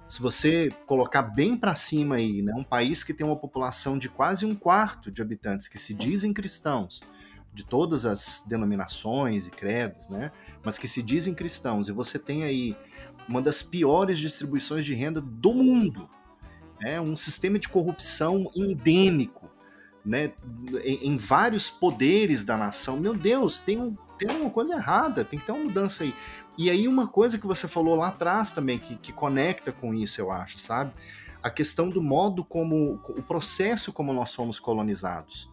se você colocar bem para cima aí, né, um país que tem uma população de quase um quarto de habitantes que se dizem cristãos, de todas as denominações e credos, né, mas que se dizem cristãos, e você tem aí uma das piores distribuições de renda do mundo, né, um sistema de corrupção endêmico, né, em, em vários poderes da nação. Meu Deus, tem um tem uma coisa errada, tem que ter uma mudança aí. E aí, uma coisa que você falou lá atrás também, que, que conecta com isso, eu acho, sabe? A questão do modo como, o processo como nós fomos colonizados.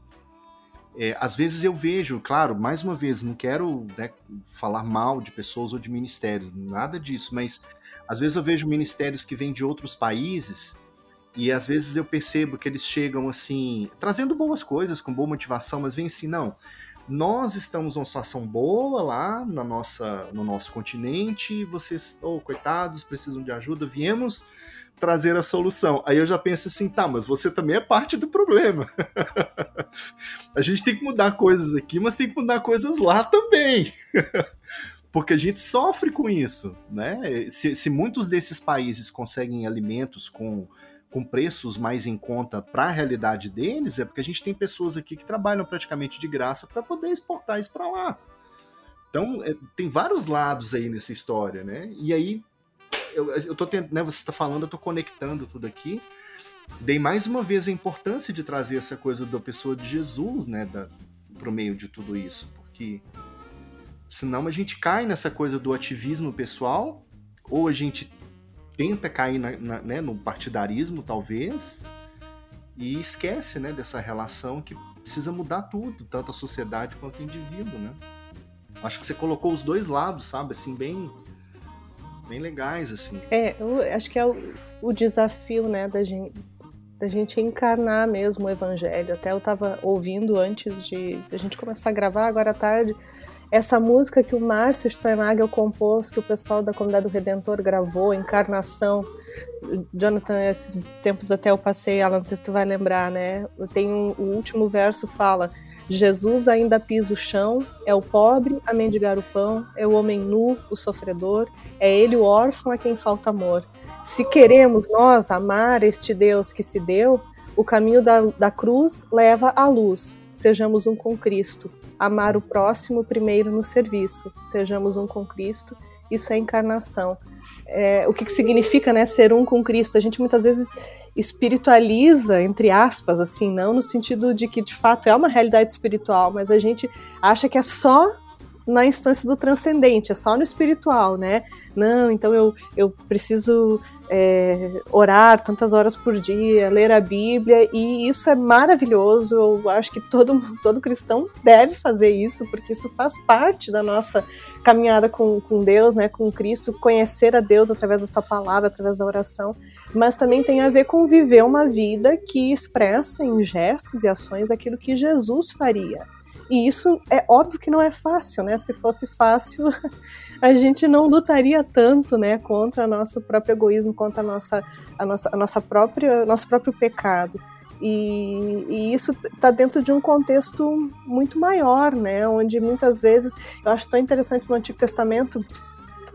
É, às vezes eu vejo, claro, mais uma vez, não quero né, falar mal de pessoas ou de ministérios, nada disso, mas às vezes eu vejo ministérios que vêm de outros países e às vezes eu percebo que eles chegam assim, trazendo boas coisas, com boa motivação, mas vem assim, não, nós estamos numa situação boa lá na nossa, no nosso continente, vocês, oh, coitados, precisam de ajuda, viemos trazer a solução. Aí eu já penso assim, tá, mas você também é parte do problema. a gente tem que mudar coisas aqui, mas tem que mudar coisas lá também. Porque a gente sofre com isso, né? Se, se muitos desses países conseguem alimentos com com preços mais em conta para a realidade deles, é porque a gente tem pessoas aqui que trabalham praticamente de graça para poder exportar isso para lá. Então, é, tem vários lados aí nessa história, né? E aí, eu, eu tô tentando, né, você está falando, eu estou conectando tudo aqui. Dei mais uma vez a importância de trazer essa coisa da pessoa de Jesus, né, para o meio de tudo isso, porque senão a gente cai nessa coisa do ativismo pessoal, ou a gente tenta cair na, na, né, no partidarismo, talvez, e esquece né, dessa relação que precisa mudar tudo, tanto a sociedade quanto o indivíduo, né? Acho que você colocou os dois lados, sabe? Assim, bem, bem legais, assim. É, eu acho que é o, o desafio, né, da gente, da gente encarnar mesmo o evangelho. Até eu estava ouvindo antes de, a gente começar a gravar agora à tarde, essa música que o Márcio Steinagel compôs, que o pessoal da Comunidade do Redentor gravou, Encarnação. Jonathan, esses tempos até eu passei, Alan, não sei se tu vai lembrar, né? Tem um, o último verso fala: Jesus ainda pisa o chão, é o pobre a mendigar o pão, é o homem nu, o sofredor, é ele o órfão a quem falta amor. Se queremos nós amar este Deus que se deu, o caminho da, da cruz leva à luz. Sejamos um com Cristo amar o próximo primeiro no serviço. Sejamos um com Cristo. Isso é encarnação. É, o que, que significa né, ser um com Cristo? A gente muitas vezes espiritualiza, entre aspas, assim, não no sentido de que de fato é uma realidade espiritual, mas a gente acha que é só na instância do transcendente, é só no espiritual, né? Não, então eu, eu preciso é, orar tantas horas por dia, ler a Bíblia, e isso é maravilhoso. Eu acho que todo, todo cristão deve fazer isso, porque isso faz parte da nossa caminhada com, com Deus, né, com Cristo, conhecer a Deus através da Sua palavra, através da oração. Mas também tem a ver com viver uma vida que expressa em gestos e ações aquilo que Jesus faria. E isso é óbvio que não é fácil, né? Se fosse fácil, a gente não lutaria tanto, né, contra nosso próprio egoísmo, contra a nossa, a nossa, a nossa própria, nosso próprio pecado. E, e, isso está dentro de um contexto muito maior, né? Onde muitas vezes eu acho tão interessante no Antigo Testamento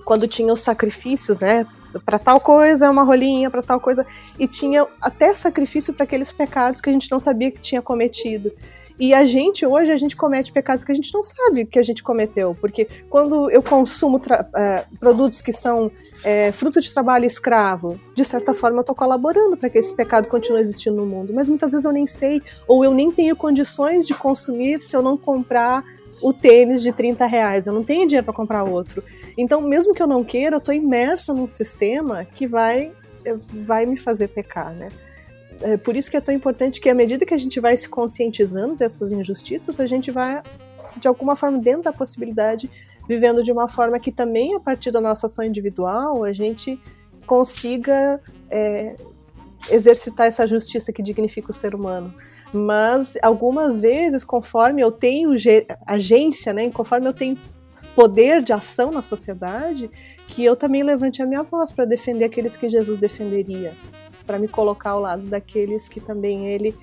quando tinha os sacrifícios, né? Para tal coisa uma rolinha, para tal coisa e tinha até sacrifício para aqueles pecados que a gente não sabia que tinha cometido. E a gente, hoje, a gente comete pecados que a gente não sabe que a gente cometeu. Porque quando eu consumo uh, produtos que são uh, fruto de trabalho escravo, de certa forma eu estou colaborando para que esse pecado continue existindo no mundo. Mas muitas vezes eu nem sei, ou eu nem tenho condições de consumir se eu não comprar o tênis de 30 reais. Eu não tenho dinheiro para comprar outro. Então, mesmo que eu não queira, eu estou imersa num sistema que vai, vai me fazer pecar, né? É por isso que é tão importante que à medida que a gente vai se conscientizando dessas injustiças, a gente vai de alguma forma dentro da possibilidade vivendo de uma forma que também a partir da nossa ação individual a gente consiga é, exercitar essa justiça que dignifica o ser humano. Mas algumas vezes, conforme eu tenho agência, né, conforme eu tenho poder de ação na sociedade, que eu também levante a minha voz para defender aqueles que Jesus defenderia, para me colocar ao lado daqueles que também ele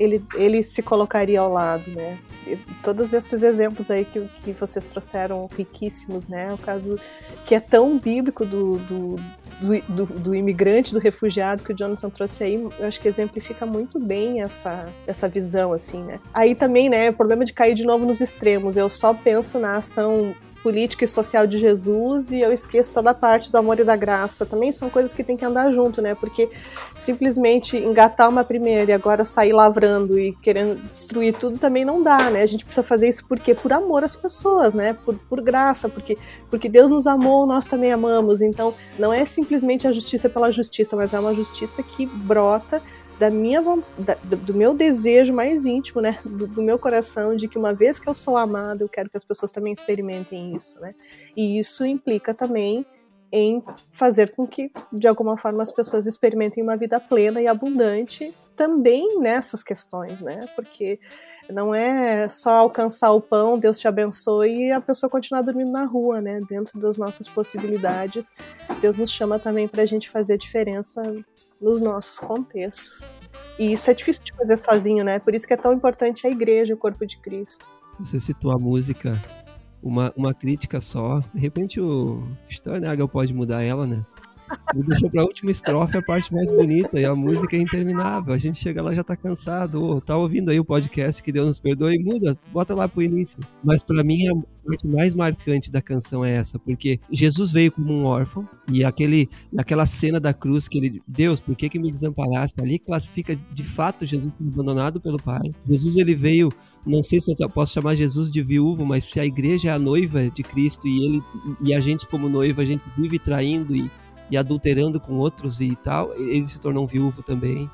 ele, ele se colocaria ao lado, né? E todos esses exemplos aí que, que vocês trouxeram riquíssimos, né? O caso que é tão bíblico do, do, do, do, imigrante, do refugiado que o Jonathan trouxe aí, eu acho que exemplifica muito bem essa, essa visão, assim, né? Aí também, né, o problema de cair de novo nos extremos. Eu só penso na ação política e social de Jesus e eu esqueço toda a parte do amor e da graça. Também são coisas que tem que andar junto, né? Porque simplesmente engatar uma primeira e agora sair lavrando e querendo destruir tudo também não dá, né? A gente precisa fazer isso porque por amor às pessoas, né? Por, por graça, porque porque Deus nos amou, nós também amamos. Então, não é simplesmente a justiça pela justiça, mas é uma justiça que brota da minha do meu desejo mais íntimo, né, do, do, meu coração de que uma vez que eu sou amada, eu quero que as pessoas também experimentem isso, né? E isso implica também em fazer com que de alguma forma as pessoas experimentem uma vida plena e abundante também nessas questões, né? Porque não é só alcançar o pão, Deus te abençoe e a pessoa continuar dormindo na rua, né? Dentro das nossas possibilidades, Deus nos chama também para a gente fazer a diferença nos nossos contextos. E isso é difícil de fazer sozinho, né? Por isso que é tão importante a igreja, o corpo de Cristo. Você citou a música, uma, uma crítica só. De repente o Steinagel pode mudar ela, né? Me deixou pra última estrofe a parte mais bonita e a música é interminável. A gente chega lá já tá cansado. Oh, tá ouvindo aí o podcast que Deus nos perdoe, muda, bota lá pro início. Mas para mim a parte mais marcante da canção é essa, porque Jesus veio como um órfão e aquele, aquela cena da cruz que ele, Deus, por que que me desamparaste? Ali classifica de fato Jesus abandonado pelo Pai. Jesus ele veio não sei se eu posso chamar Jesus de viúvo, mas se a igreja é a noiva de Cristo e ele e a gente como noiva, a gente vive traindo e, e adulterando com outros e tal, ele se tornou um viúvo também.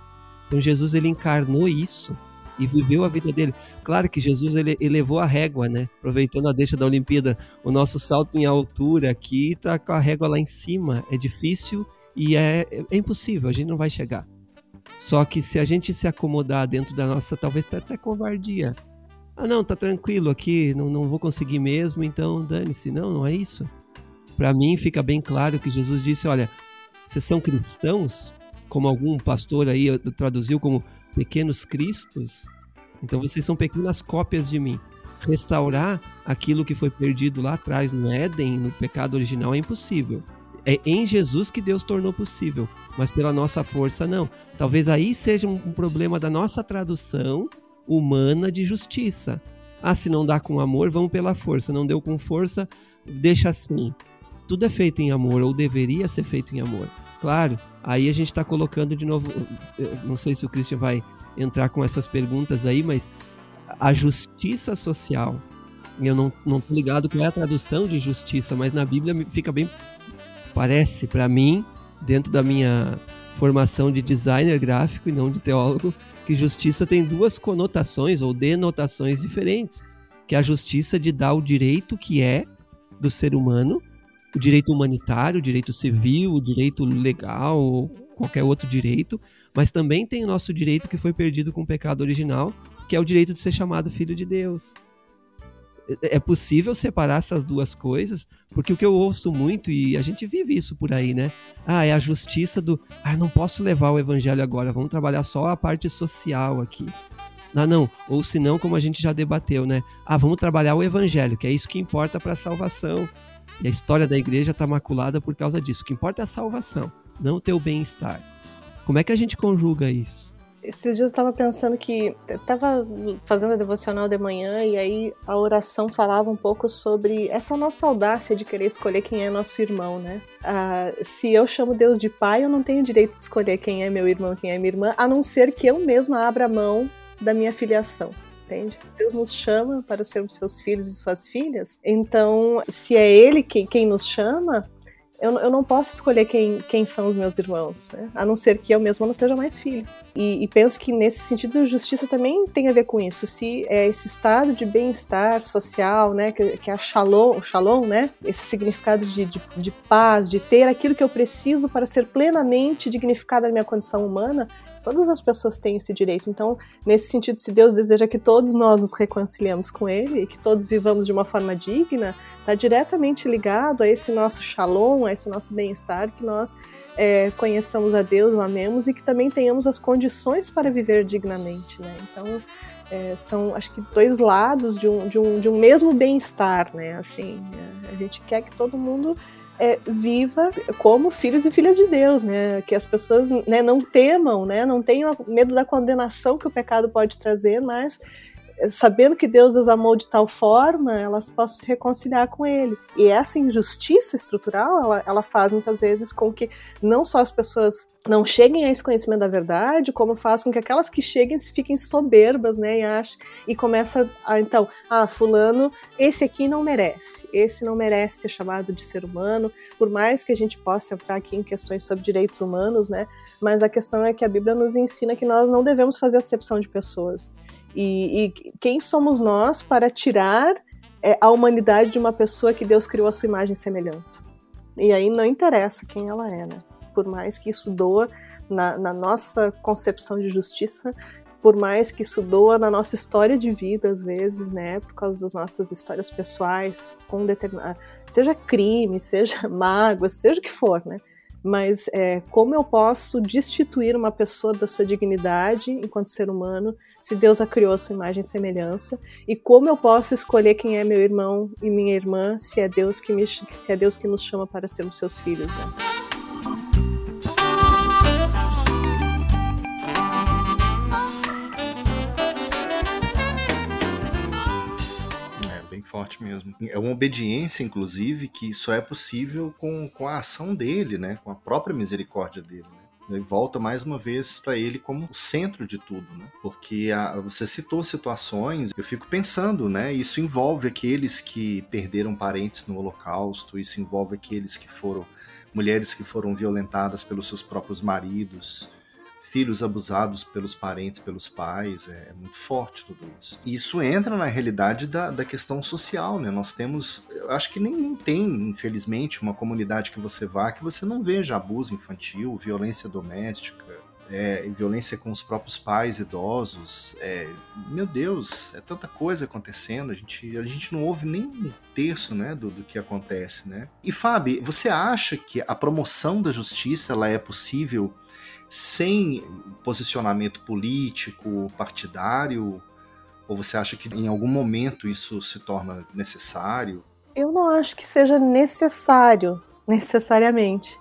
Então Jesus ele encarnou isso e viveu a vida dele. Claro que Jesus ele elevou a régua, né? Aproveitando a deixa da Olimpíada, o nosso salto em altura aqui tá com a régua lá em cima. É difícil e é, é impossível, a gente não vai chegar. Só que se a gente se acomodar dentro da nossa, talvez até covardia. Ah, não, tá tranquilo aqui, não, não vou conseguir mesmo, então dane-se. Não, não é isso para mim fica bem claro que Jesus disse: olha, vocês são cristãos, como algum pastor aí traduziu como pequenos cristos, então vocês são pequenas cópias de mim. Restaurar aquilo que foi perdido lá atrás no Éden, no pecado original, é impossível. É em Jesus que Deus tornou possível, mas pela nossa força não. Talvez aí seja um problema da nossa tradução humana de justiça. Ah, se não dá com amor, vamos pela força. Não deu com força, deixa assim tudo é feito em amor, ou deveria ser feito em amor. Claro, aí a gente está colocando de novo. Não sei se o Christian vai entrar com essas perguntas aí, mas a justiça social. Eu não, não tô ligado qual é a tradução de justiça, mas na Bíblia fica bem. Parece para mim, dentro da minha formação de designer gráfico e não de teólogo, que justiça tem duas conotações ou denotações diferentes. Que é a justiça de dar o direito que é do ser humano o direito humanitário, o direito civil, o direito legal, qualquer outro direito, mas também tem o nosso direito que foi perdido com o pecado original, que é o direito de ser chamado filho de Deus. É, é possível separar essas duas coisas, porque o que eu ouço muito, e a gente vive isso por aí, né? Ah, é a justiça do. Ah, não posso levar o evangelho agora, vamos trabalhar só a parte social aqui. Ah, não. Ou se não, como a gente já debateu, né? Ah, vamos trabalhar o evangelho, que é isso que importa para a salvação. E a história da igreja está maculada por causa disso. O que importa é a salvação, não o teu bem-estar. Como é que a gente conjuga isso? Esses dias eu estava pensando que estava fazendo a devocional de manhã e aí a oração falava um pouco sobre essa nossa audácia de querer escolher quem é nosso irmão, né? Ah, se eu chamo Deus de pai, eu não tenho direito de escolher quem é meu irmão, quem é minha irmã, a não ser que eu mesma abra mão da minha filiação entende? Deus nos chama para sermos seus filhos e suas filhas. Então, se é Ele quem, quem nos chama, eu, eu não posso escolher quem, quem são os meus irmãos, né? a não ser que eu mesma não seja mais filho. E, e, penso que nesse sentido justiça também tem a ver com isso. Se é esse estado de bem-estar social, né, que, que é a shalom, shalom, né, esse significado de, de, de paz, de ter aquilo que eu preciso para ser plenamente dignificada na minha condição humana, Todas as pessoas têm esse direito. Então, nesse sentido, se Deus deseja que todos nós nos reconciliemos com Ele e que todos vivamos de uma forma digna, está diretamente ligado a esse nosso shalom, a esse nosso bem-estar, que nós é, conheçamos a Deus, o amemos e que também tenhamos as condições para viver dignamente. Né? Então, é, são acho que dois lados de um, de um, de um mesmo bem-estar, né? Assim, é, a gente quer que todo mundo é, viva como filhos e filhas de Deus, né? Que as pessoas né, não temam, né? Não tenham medo da condenação que o pecado pode trazer, mas sabendo que Deus as amou de tal forma, elas possam se reconciliar com Ele. E essa injustiça estrutural, ela, ela faz muitas vezes com que não só as pessoas não cheguem a esse conhecimento da verdade, como faz com que aquelas que cheguem fiquem soberbas, né, e achem, e começa a, então, ah, fulano, esse aqui não merece, esse não merece ser chamado de ser humano, por mais que a gente possa entrar aqui em questões sobre direitos humanos, né, mas a questão é que a Bíblia nos ensina que nós não devemos fazer acepção de pessoas. E, e quem somos nós para tirar é, a humanidade de uma pessoa que Deus criou a sua imagem e semelhança? E aí não interessa quem ela é, né? Por mais que isso doa na, na nossa concepção de justiça, por mais que isso doa na nossa história de vida, às vezes, né? Por causa das nossas histórias pessoais, com determinada. Seja crime, seja mágoa, seja o que for, né? Mas é, como eu posso destituir uma pessoa da sua dignidade enquanto ser humano se Deus a criou a sua imagem e semelhança, e como eu posso escolher quem é meu irmão e minha irmã, se é Deus que, me, se é Deus que nos chama para sermos seus filhos, né? É forte mesmo. É uma obediência, inclusive, que só é possível com, com a ação dele, né? Com a própria misericórdia dele. E volta mais uma vez para ele como o centro de tudo, né? Porque a, você citou situações, eu fico pensando, né? Isso envolve aqueles que perderam parentes no Holocausto, isso envolve aqueles que foram mulheres que foram violentadas pelos seus próprios maridos, filhos abusados pelos parentes, pelos pais, é, é, muito forte tudo isso. E isso entra na realidade da, da questão social, né? Nós temos, eu acho que nem, nem tem, infelizmente, uma comunidade que você vá que você não veja abuso infantil, violência doméstica, é, violência com os próprios pais idosos. É, meu Deus, é tanta coisa acontecendo, a gente, a gente não ouve nem um terço né, do, do que acontece. Né? E Fábio, você acha que a promoção da justiça ela é possível sem posicionamento político, partidário? Ou você acha que em algum momento isso se torna necessário? Eu não acho que seja necessário, necessariamente.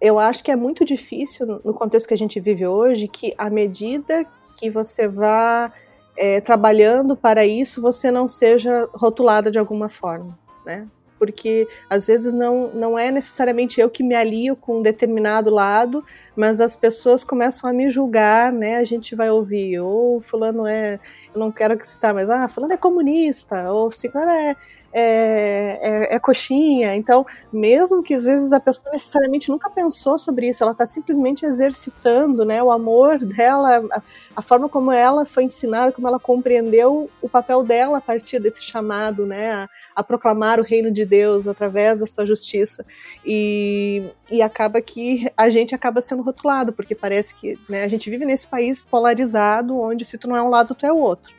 Eu acho que é muito difícil, no contexto que a gente vive hoje, que à medida que você vá é, trabalhando para isso, você não seja rotulada de alguma forma, né? porque às vezes não, não é necessariamente eu que me alio com um determinado lado, mas as pessoas começam a me julgar, né? A gente vai ouvir, ou fulano é, eu não quero que citar, mas ah, fulano é comunista, ou fulano é, é, é, é, coxinha. Então, mesmo que às vezes a pessoa necessariamente nunca pensou sobre isso, ela está simplesmente exercitando né, o amor dela, a, a, forma como ela foi ensinada, como ela compreendeu o papel dela a partir desse chamado né, a, a proclamar o reino de Deus através da sua justiça. E, e acaba que a gente acaba sendo rotulado, porque parece que né, a gente vive nesse país polarizado, onde se tu não é um lado, tu é o outro.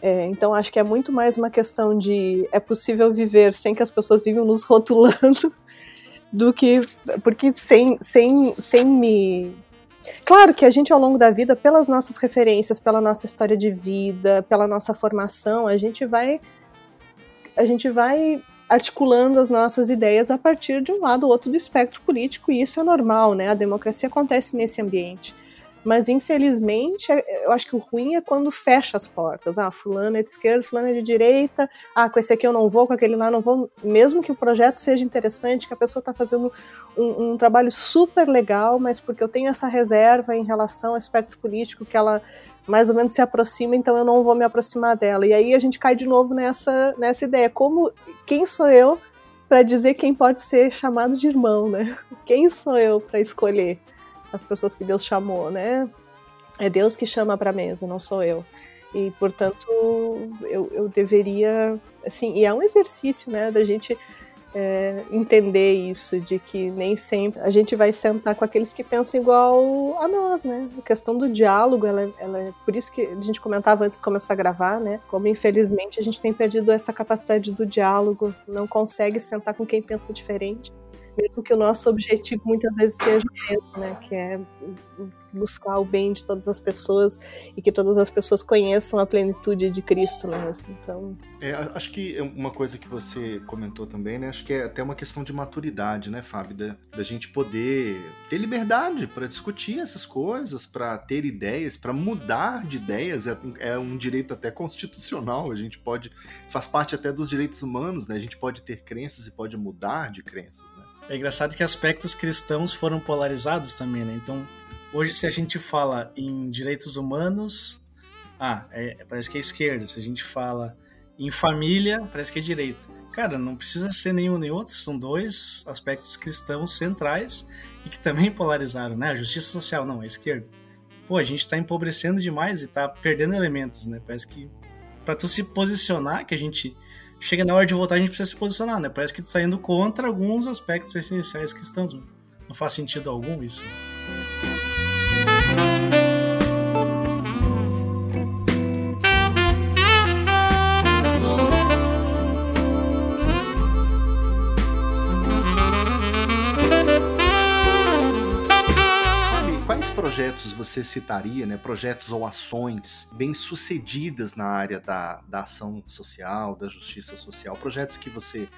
É, então acho que é muito mais uma questão de é possível viver sem que as pessoas vivam nos rotulando do que porque sem, sem, sem me Claro que a gente ao longo da vida, pelas nossas referências, pela nossa história de vida, pela nossa formação, a gente vai a gente vai articulando as nossas ideias a partir de um lado ou outro do espectro político e isso é normal, né? A democracia acontece nesse ambiente. Mas infelizmente, é, eu acho que o ruim é quando fecha as portas. Ah, fulano é de esquerda, fulano é de direita. Ah, com esse aqui eu não vou, com aquele lá eu não vou. Mesmo que o projeto seja interessante, que a pessoa está fazendo um, um, trabalho super legal, mas porque eu tenho essa reserva em relação ao espectro político que ela mais ou menos se aproxima, então eu não vou me aproximar dela. E aí a gente cai de novo nessa, nessa ideia. Como quem sou eu para dizer quem pode ser chamado de irmão, né? Quem sou eu para escolher as pessoas que Deus chamou, né? É Deus que chama para a mesa, não sou eu. E, portanto, eu, eu deveria. Assim, e é um exercício, né, da gente é, entender isso, de que nem sempre a gente vai sentar com aqueles que pensam igual a nós, né? A questão do diálogo, ela, ela é por isso que a gente comentava antes de começar a gravar, né? Como infelizmente a gente tem perdido essa capacidade do diálogo, não consegue sentar com quem pensa diferente mesmo que o nosso objetivo muitas vezes seja o mesmo, né? Que é buscar o bem de todas as pessoas e que todas as pessoas conheçam a plenitude de Cristo, né? Assim, então... É, acho que é uma coisa que você comentou também, né? Acho que é até uma questão de maturidade, né, Fábio? Da, da gente poder ter liberdade para discutir essas coisas, para ter ideias, para mudar de ideias. É, é um direito até constitucional. A gente pode... Faz parte até dos direitos humanos, né? A gente pode ter crenças e pode mudar de crenças, né? É engraçado que aspectos cristãos foram polarizados também, né? Então, hoje se a gente fala em direitos humanos, ah, é, parece que é esquerda. Se a gente fala em família, parece que é direito. Cara, não precisa ser nenhum nem outro, são dois aspectos cristãos centrais e que também polarizaram, né? A justiça social, não, é esquerda. Pô, a gente tá empobrecendo demais e tá perdendo elementos, né? Parece que para tu se posicionar, que a gente chega na hora de votar, a gente precisa se posicionar, né? Parece que está indo contra alguns aspectos essenciais que estamos. Não faz sentido algum isso. Você citaria, né, projetos ou ações bem sucedidas na área da, da ação social, da justiça social, projetos que você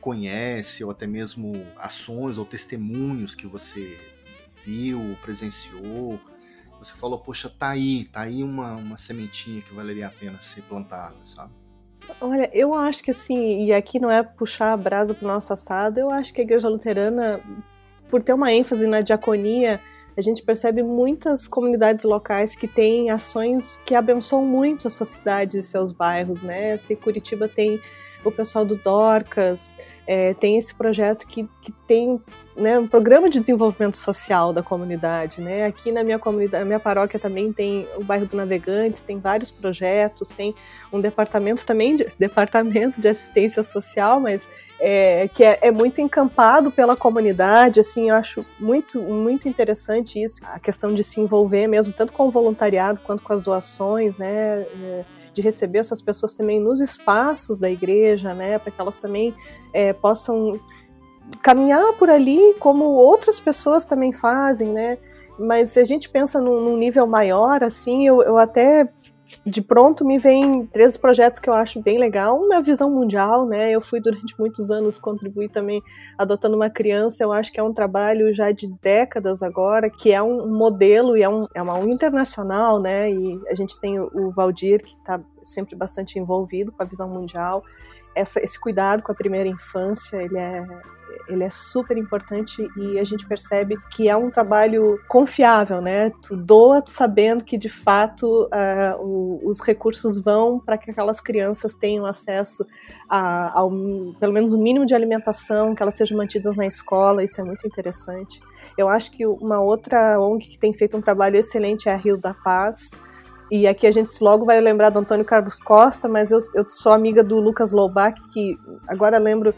conhece ou até mesmo ações ou testemunhos que você viu, presenciou, você falou, poxa, tá aí, tá aí uma, uma sementinha que valeria a pena ser plantada, sabe? Olha, eu acho que assim, e aqui não é puxar a brasa pro nosso assado, eu acho que a Igreja Luterana, por ter uma ênfase na diaconia, a gente percebe muitas comunidades locais que têm ações que abençoam muito as suas cidades e seus bairros, né? Que Curitiba tem o pessoal do Dorcas, é, tem esse projeto que, que tem né, um programa de desenvolvimento social da comunidade, né? Aqui na minha comunidade, minha paróquia também tem o bairro do Navegantes, tem vários projetos, tem um departamento também, de, departamento de assistência social, mas é, que é, é, muito encampado pela comunidade, assim, eu acho muito, muito interessante isso, a questão de se envolver mesmo, tanto com o voluntariado quanto com as doações, né, é, de receber essas pessoas também nos espaços da igreja, né, para que elas também é, possam caminhar por ali como outras pessoas também fazem, né, mas se a gente pensa num, num nível maior, assim, eu, eu até de pronto me vem três projetos que eu acho bem legal. Uma é a visão mundial, né? Eu fui durante muitos anos contribuir também adotando uma criança. Eu acho que é um trabalho já de décadas agora, que é um modelo e é, um, é uma ONG internacional, né? E a gente tem o Valdir, que está sempre bastante envolvido com a visão mundial. Essa, esse cuidado com a primeira infância, ele é, ele é super importante e a gente percebe que é um trabalho confiável, né? Tu doa sabendo que de fato uh, o, os recursos vão para que aquelas crianças tenham acesso a, ao pelo menos o mínimo de alimentação, que elas sejam mantidas na escola, isso é muito interessante. Eu acho que uma outra ONG que tem feito um trabalho excelente é a Rio da Paz. E aqui a gente logo vai lembrar do Antônio Carlos Costa, mas eu, eu sou amiga do Lucas Loubach, que agora lembro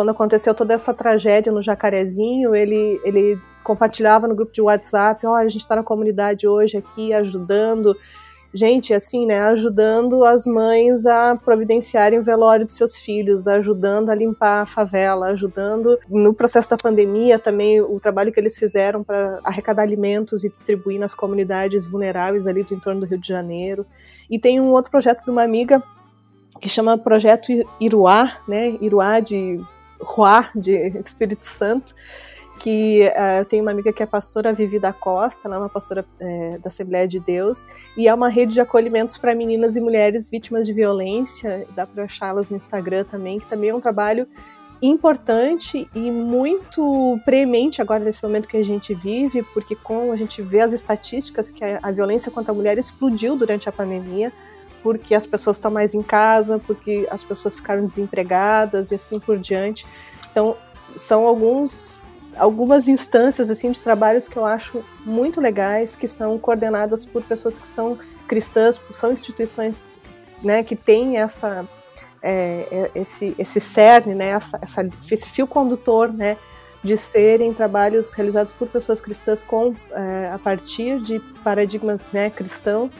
quando aconteceu toda essa tragédia no Jacarezinho, ele, ele compartilhava no grupo de WhatsApp, olha, a gente está na comunidade hoje aqui ajudando, gente, assim, né, ajudando as mães a providenciarem o velório de seus filhos, ajudando a limpar a favela, ajudando no processo da pandemia também o trabalho que eles fizeram para arrecadar alimentos e distribuir nas comunidades vulneráveis ali do entorno do Rio de Janeiro. E tem um outro projeto de uma amiga que chama Projeto Iruá, né, Iruá de Ruá de Espírito Santo, que uh, eu tenho uma amiga que é pastora Vivi da Costa, ela é uma pastora é, da Assembleia de Deus, e é uma rede de acolhimentos para meninas e mulheres vítimas de violência, dá para achá-las no Instagram também, que também é um trabalho importante e muito premente agora nesse momento que a gente vive, porque com a gente vê as estatísticas que a, a violência contra a mulher explodiu durante a pandemia, porque as pessoas estão mais em casa, porque as pessoas ficaram desempregadas e assim por diante. Então, são alguns algumas instâncias assim de trabalhos que eu acho muito legais, que são coordenadas por pessoas que são cristãs, são instituições né, que têm essa é, é, esse, esse cerne, né, essa, essa, esse fio condutor, né, de serem trabalhos realizados por pessoas cristãs com é, a partir de paradigmas né, cristãos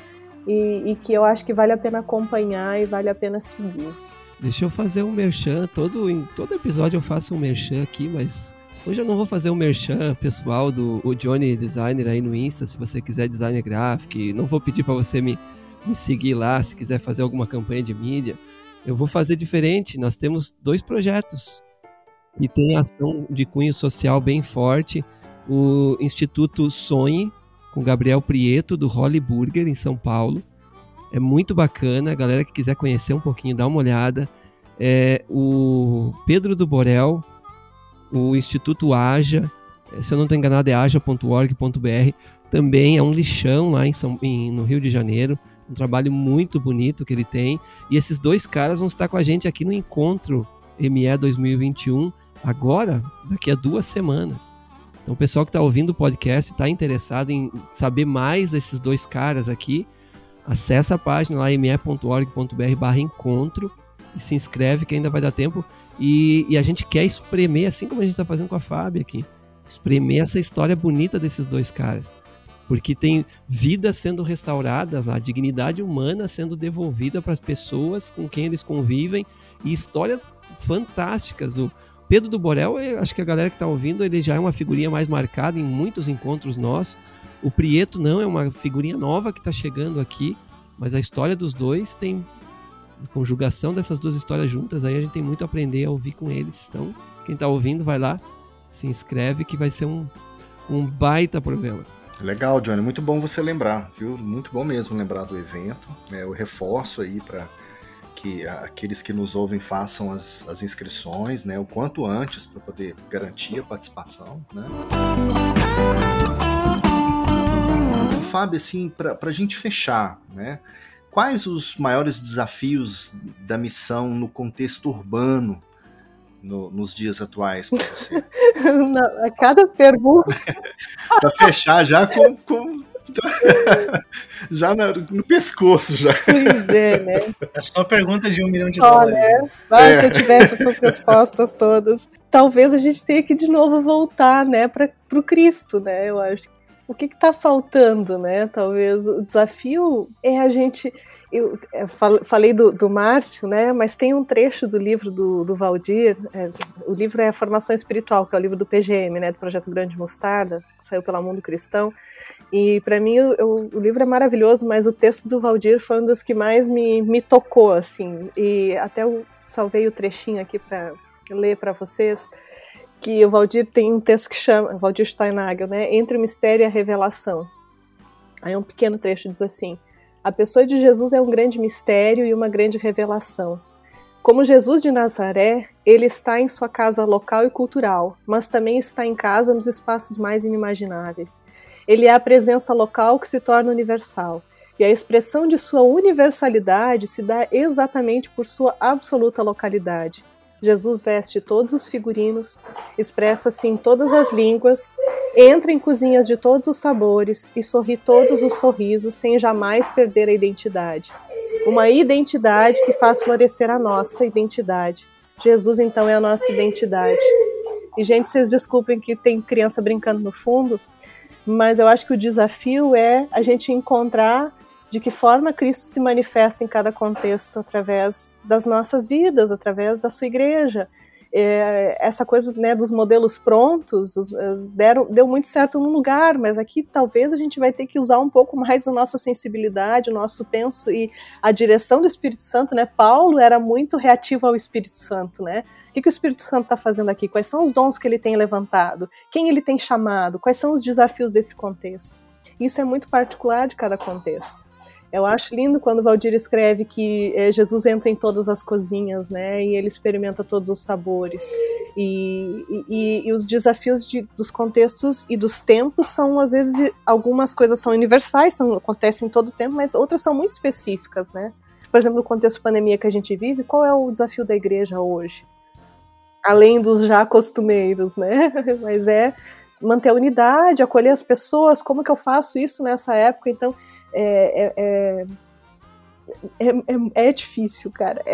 e, e, que eu acho que vale a pena acompanhar e vale a pena seguir. Deixa eu fazer um merchan, todo, em todo episódio eu faço um merchan aqui, mas hoje eu não vou fazer um merchan pessoal do o Johnny Designer aí no Insta, se você quiser designer gráfico, não vou pedir para você me, me seguir lá, se quiser fazer alguma campanha de mídia, eu vou fazer diferente. Nós temos dois projetos e tem ação de cunho social bem forte. O Instituto Sonhe, com Gabriel Prieto, do Holly Burger, em São Paulo. É muito bacana. A galera que quiser conhecer um pouquinho, dá uma olhada. É, o Pedro do Borel, o Instituto Aja, se eu não estou enganado, é aja.org.br. Também é um lixão lá em São, em, no Rio de Janeiro um trabalho muito bonito que ele tem. E esses dois caras vão estar com a gente aqui no encontro ME 2021, agora, daqui a duas semanas. Então, o pessoal que está ouvindo o podcast está interessado em saber mais desses dois caras aqui, acessa a página lá me.org.br barra encontro e se inscreve que ainda vai dar tempo. E, e a gente quer espremer, assim como a gente está fazendo com a Fábio aqui, espremer essa história bonita desses dois caras porque tem vidas sendo restauradas, a dignidade humana sendo devolvida para as pessoas com quem eles convivem e histórias fantásticas do Pedro do Borel, acho que a galera que está ouvindo, ele já é uma figurinha mais marcada em muitos encontros nossos. O Prieto não é uma figurinha nova que está chegando aqui, mas a história dos dois tem conjugação dessas duas histórias juntas, aí a gente tem muito a aprender a ouvir com eles. Então, quem está ouvindo, vai lá, se inscreve que vai ser um, um baita programa. Legal, Johnny. Muito bom você lembrar, viu? Muito bom mesmo lembrar do evento. É, eu reforço aí para que aqueles que nos ouvem façam as, as inscrições, né? O quanto antes para poder garantir a participação, né? Fábio, assim, para a gente fechar, né? Quais os maiores desafios da missão no contexto urbano no, nos dias atuais para você? a cada pergunta. para fechar já com, com já no, no, pescoço já. Pois é, né? É só pergunta de um milhão de dólares. Né? Ah, é. Se eu tivesse essas respostas todas, talvez a gente tenha que de novo voltar, né, para o Cristo, né? Eu acho. O que está faltando, né? Talvez o desafio é a gente eu, eu falei do, do, Márcio, né? Mas tem um trecho do livro do, do Valdir. É, o livro é a Formação Espiritual, que é o livro do PGM, né? Do Projeto Grande Mostarda, que saiu pela Mundo Cristão. E para mim eu, o livro é maravilhoso, mas o texto do Valdir foi um dos que mais me, me tocou, assim. E até eu salvei o trechinho aqui para ler para vocês. Que o Valdir tem um texto que chama, Valdir Steinagel, né? Entre o mistério e a revelação. Aí um pequeno trecho diz assim. A pessoa de Jesus é um grande mistério e uma grande revelação. Como Jesus de Nazaré, ele está em sua casa local e cultural, mas também está em casa nos espaços mais inimagináveis. Ele é a presença local que se torna universal, e a expressão de sua universalidade se dá exatamente por sua absoluta localidade. Jesus veste todos os figurinos, expressa-se em todas as línguas, entra em cozinhas de todos os sabores e sorri todos os sorrisos sem jamais perder a identidade. Uma identidade que faz florescer a nossa identidade. Jesus, então, é a nossa identidade. E, gente, vocês desculpem que tem criança brincando no fundo, mas eu acho que o desafio é a gente encontrar de que forma Cristo se manifesta em cada contexto através das nossas vidas, através da sua igreja. É, essa coisa né, dos modelos prontos é, deram, deu muito certo num lugar, mas aqui talvez a gente vai ter que usar um pouco mais a nossa sensibilidade, o nosso penso e a direção do Espírito Santo. Né? Paulo era muito reativo ao Espírito Santo, né? O que, que o Espírito Santo está fazendo aqui? Quais são os dons que ele tem levantado? Quem ele tem chamado? Quais são os desafios desse contexto? Isso é muito particular de cada contexto. Eu acho lindo quando Valdir escreve que é, Jesus entra em todas as cozinhas, né? E ele experimenta todos os sabores. E, e, e os desafios de, dos contextos e dos tempos são, às vezes, algumas coisas são universais, são, acontecem todo o tempo, mas outras são muito específicas, né? Por exemplo, no contexto pandemia que a gente vive, qual é o desafio da igreja hoje? além dos já costumeiros, né? Mas é manter a unidade, acolher as pessoas, como que eu faço isso nessa época? Então, é, é, é, é, é difícil, cara.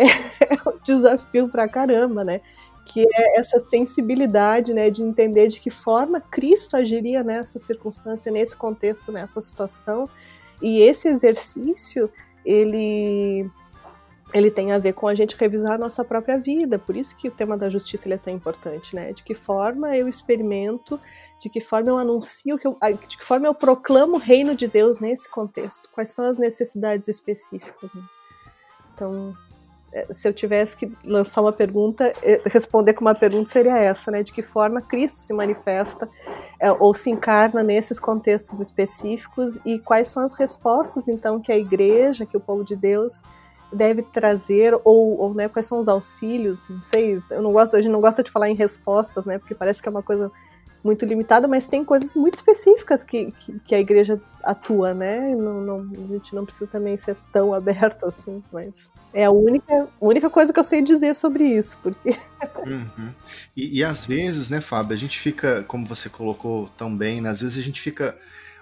É, um desafio pra caramba, né? Que é essa sensibilidade, né, de entender de que forma Cristo agiria nessa circunstância, nesse contexto, nessa situação. E esse exercício, ele ele tem a ver com a gente revisar a nossa própria vida. Por isso que o tema da justiça é tão importante, né? De que forma eu experimento, de que forma eu anuncio, que eu, de que forma eu proclamo o reino de Deus nesse contexto. Quais são as necessidades específicas? Né? Então, é, se eu tivesse que lançar uma pergunta, é, responder com uma pergunta seria essa, né? De que forma Cristo se manifesta é, ou se encarna nesses contextos específicos e quais são as respostas, então, que a igreja, que o povo de Deus deve trazer ou, ou né, quais são os auxílios, não sei, eu não gosto, a gente não gosta de falar em respostas, né, porque parece que é uma coisa muito limitada, mas tem coisas muito específicas que, que, que a igreja atua, né? Não, não, a gente não precisa também ser tão aberto assim, mas é a única, única coisa que eu sei dizer sobre isso, porque. Uhum. E, e às vezes, né, Fábio, a gente fica, como você colocou tão bem, né, às vezes a gente fica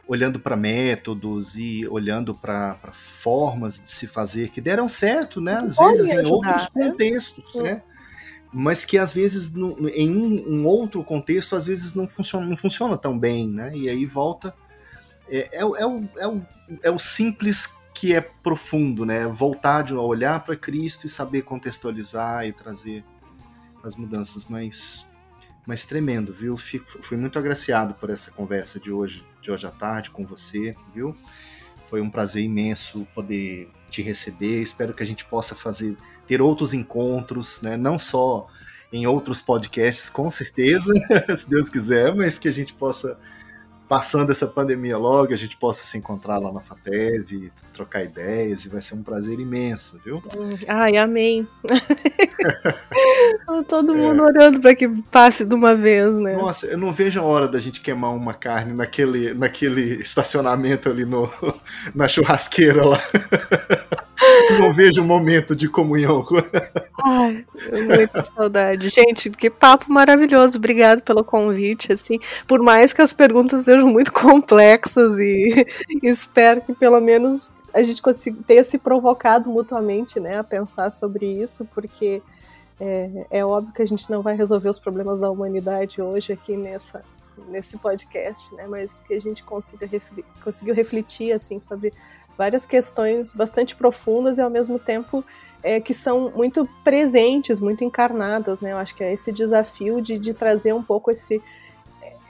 olhando para métodos e olhando para formas de se fazer que deram certo, né? Às vezes em outros né? contextos, né? Mas que às vezes no, em um, outro contexto às vezes não funciona, não funciona tão bem, né? E aí volta é, é, é, o, é, o, é o simples que é profundo, né? Voltar a olhar para Cristo e saber contextualizar e trazer as mudanças, mas mas tremendo, viu? Fico, fui muito agraciado por essa conversa de hoje, de hoje à tarde com você, viu? Foi um prazer imenso poder te receber. Espero que a gente possa fazer, ter outros encontros, né? Não só em outros podcasts, com certeza, se Deus quiser, mas que a gente possa passando essa pandemia logo, a gente possa se encontrar lá na FATEV, trocar ideias, e vai ser um prazer imenso, viu? Ai, amém. Todo mundo é. orando para que passe de uma vez, né? Nossa, eu não vejo a hora da gente queimar uma carne naquele, naquele estacionamento ali no, na churrasqueira lá. Não vejo um momento de comunhão. Ai, muita saudade. Gente, que papo maravilhoso. Obrigado pelo convite. Assim, por mais que as perguntas sejam muito complexas e espero que pelo menos a gente consiga, tenha se provocado mutuamente, né, a pensar sobre isso, porque é, é óbvio que a gente não vai resolver os problemas da humanidade hoje aqui nessa nesse podcast, né? Mas que a gente consiga refletir, conseguiu refletir assim sobre várias questões bastante profundas e ao mesmo tempo é, que são muito presentes, muito encarnadas, né? Eu acho que é esse desafio de, de trazer um pouco esse,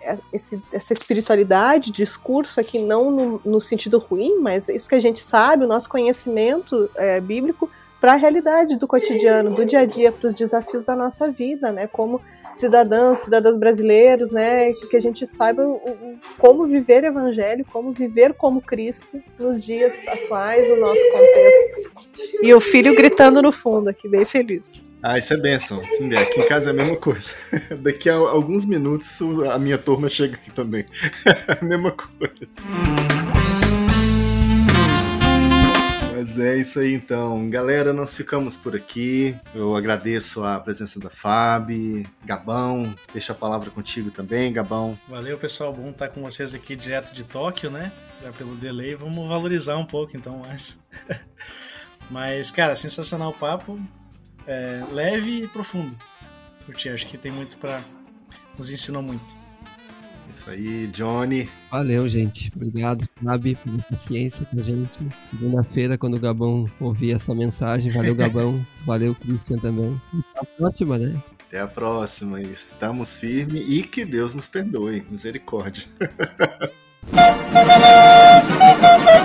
é, esse, essa espiritualidade, discurso aqui, não no, no, sentido ruim, mas isso que a gente sabe, o nosso conhecimento é, bíblico para a realidade do cotidiano, do dia a dia, para os desafios da nossa vida, né? Como cidadãos, cidadãs brasileiros, né? Que a gente saiba o, o, como viver o evangelho, como viver como Cristo nos dias atuais, no nosso contexto. E o filho gritando no fundo aqui, bem feliz. Ah, isso é bênção. Sim, aqui em casa é a mesma coisa. Daqui a alguns minutos a minha turma chega aqui também. a mesma coisa. Mas é isso aí então. Galera, nós ficamos por aqui. Eu agradeço a presença da Fábio, Gabão. Deixa a palavra contigo também, Gabão. Valeu, pessoal. Bom estar com vocês aqui direto de Tóquio, né? Já pelo delay. Vamos valorizar um pouco então mais. Mas, cara, sensacional o papo. É, leve e profundo. Curti, acho que tem muito para nos ensinou muito. Isso aí, Johnny. Valeu, gente. Obrigado, Fabi, pela paciência com a gente. Segunda-feira, quando o Gabão ouvir essa mensagem. Valeu, Gabão. Valeu, Christian também. Até a próxima, né? Até a próxima. Estamos firmes e que Deus nos perdoe. Misericórdia.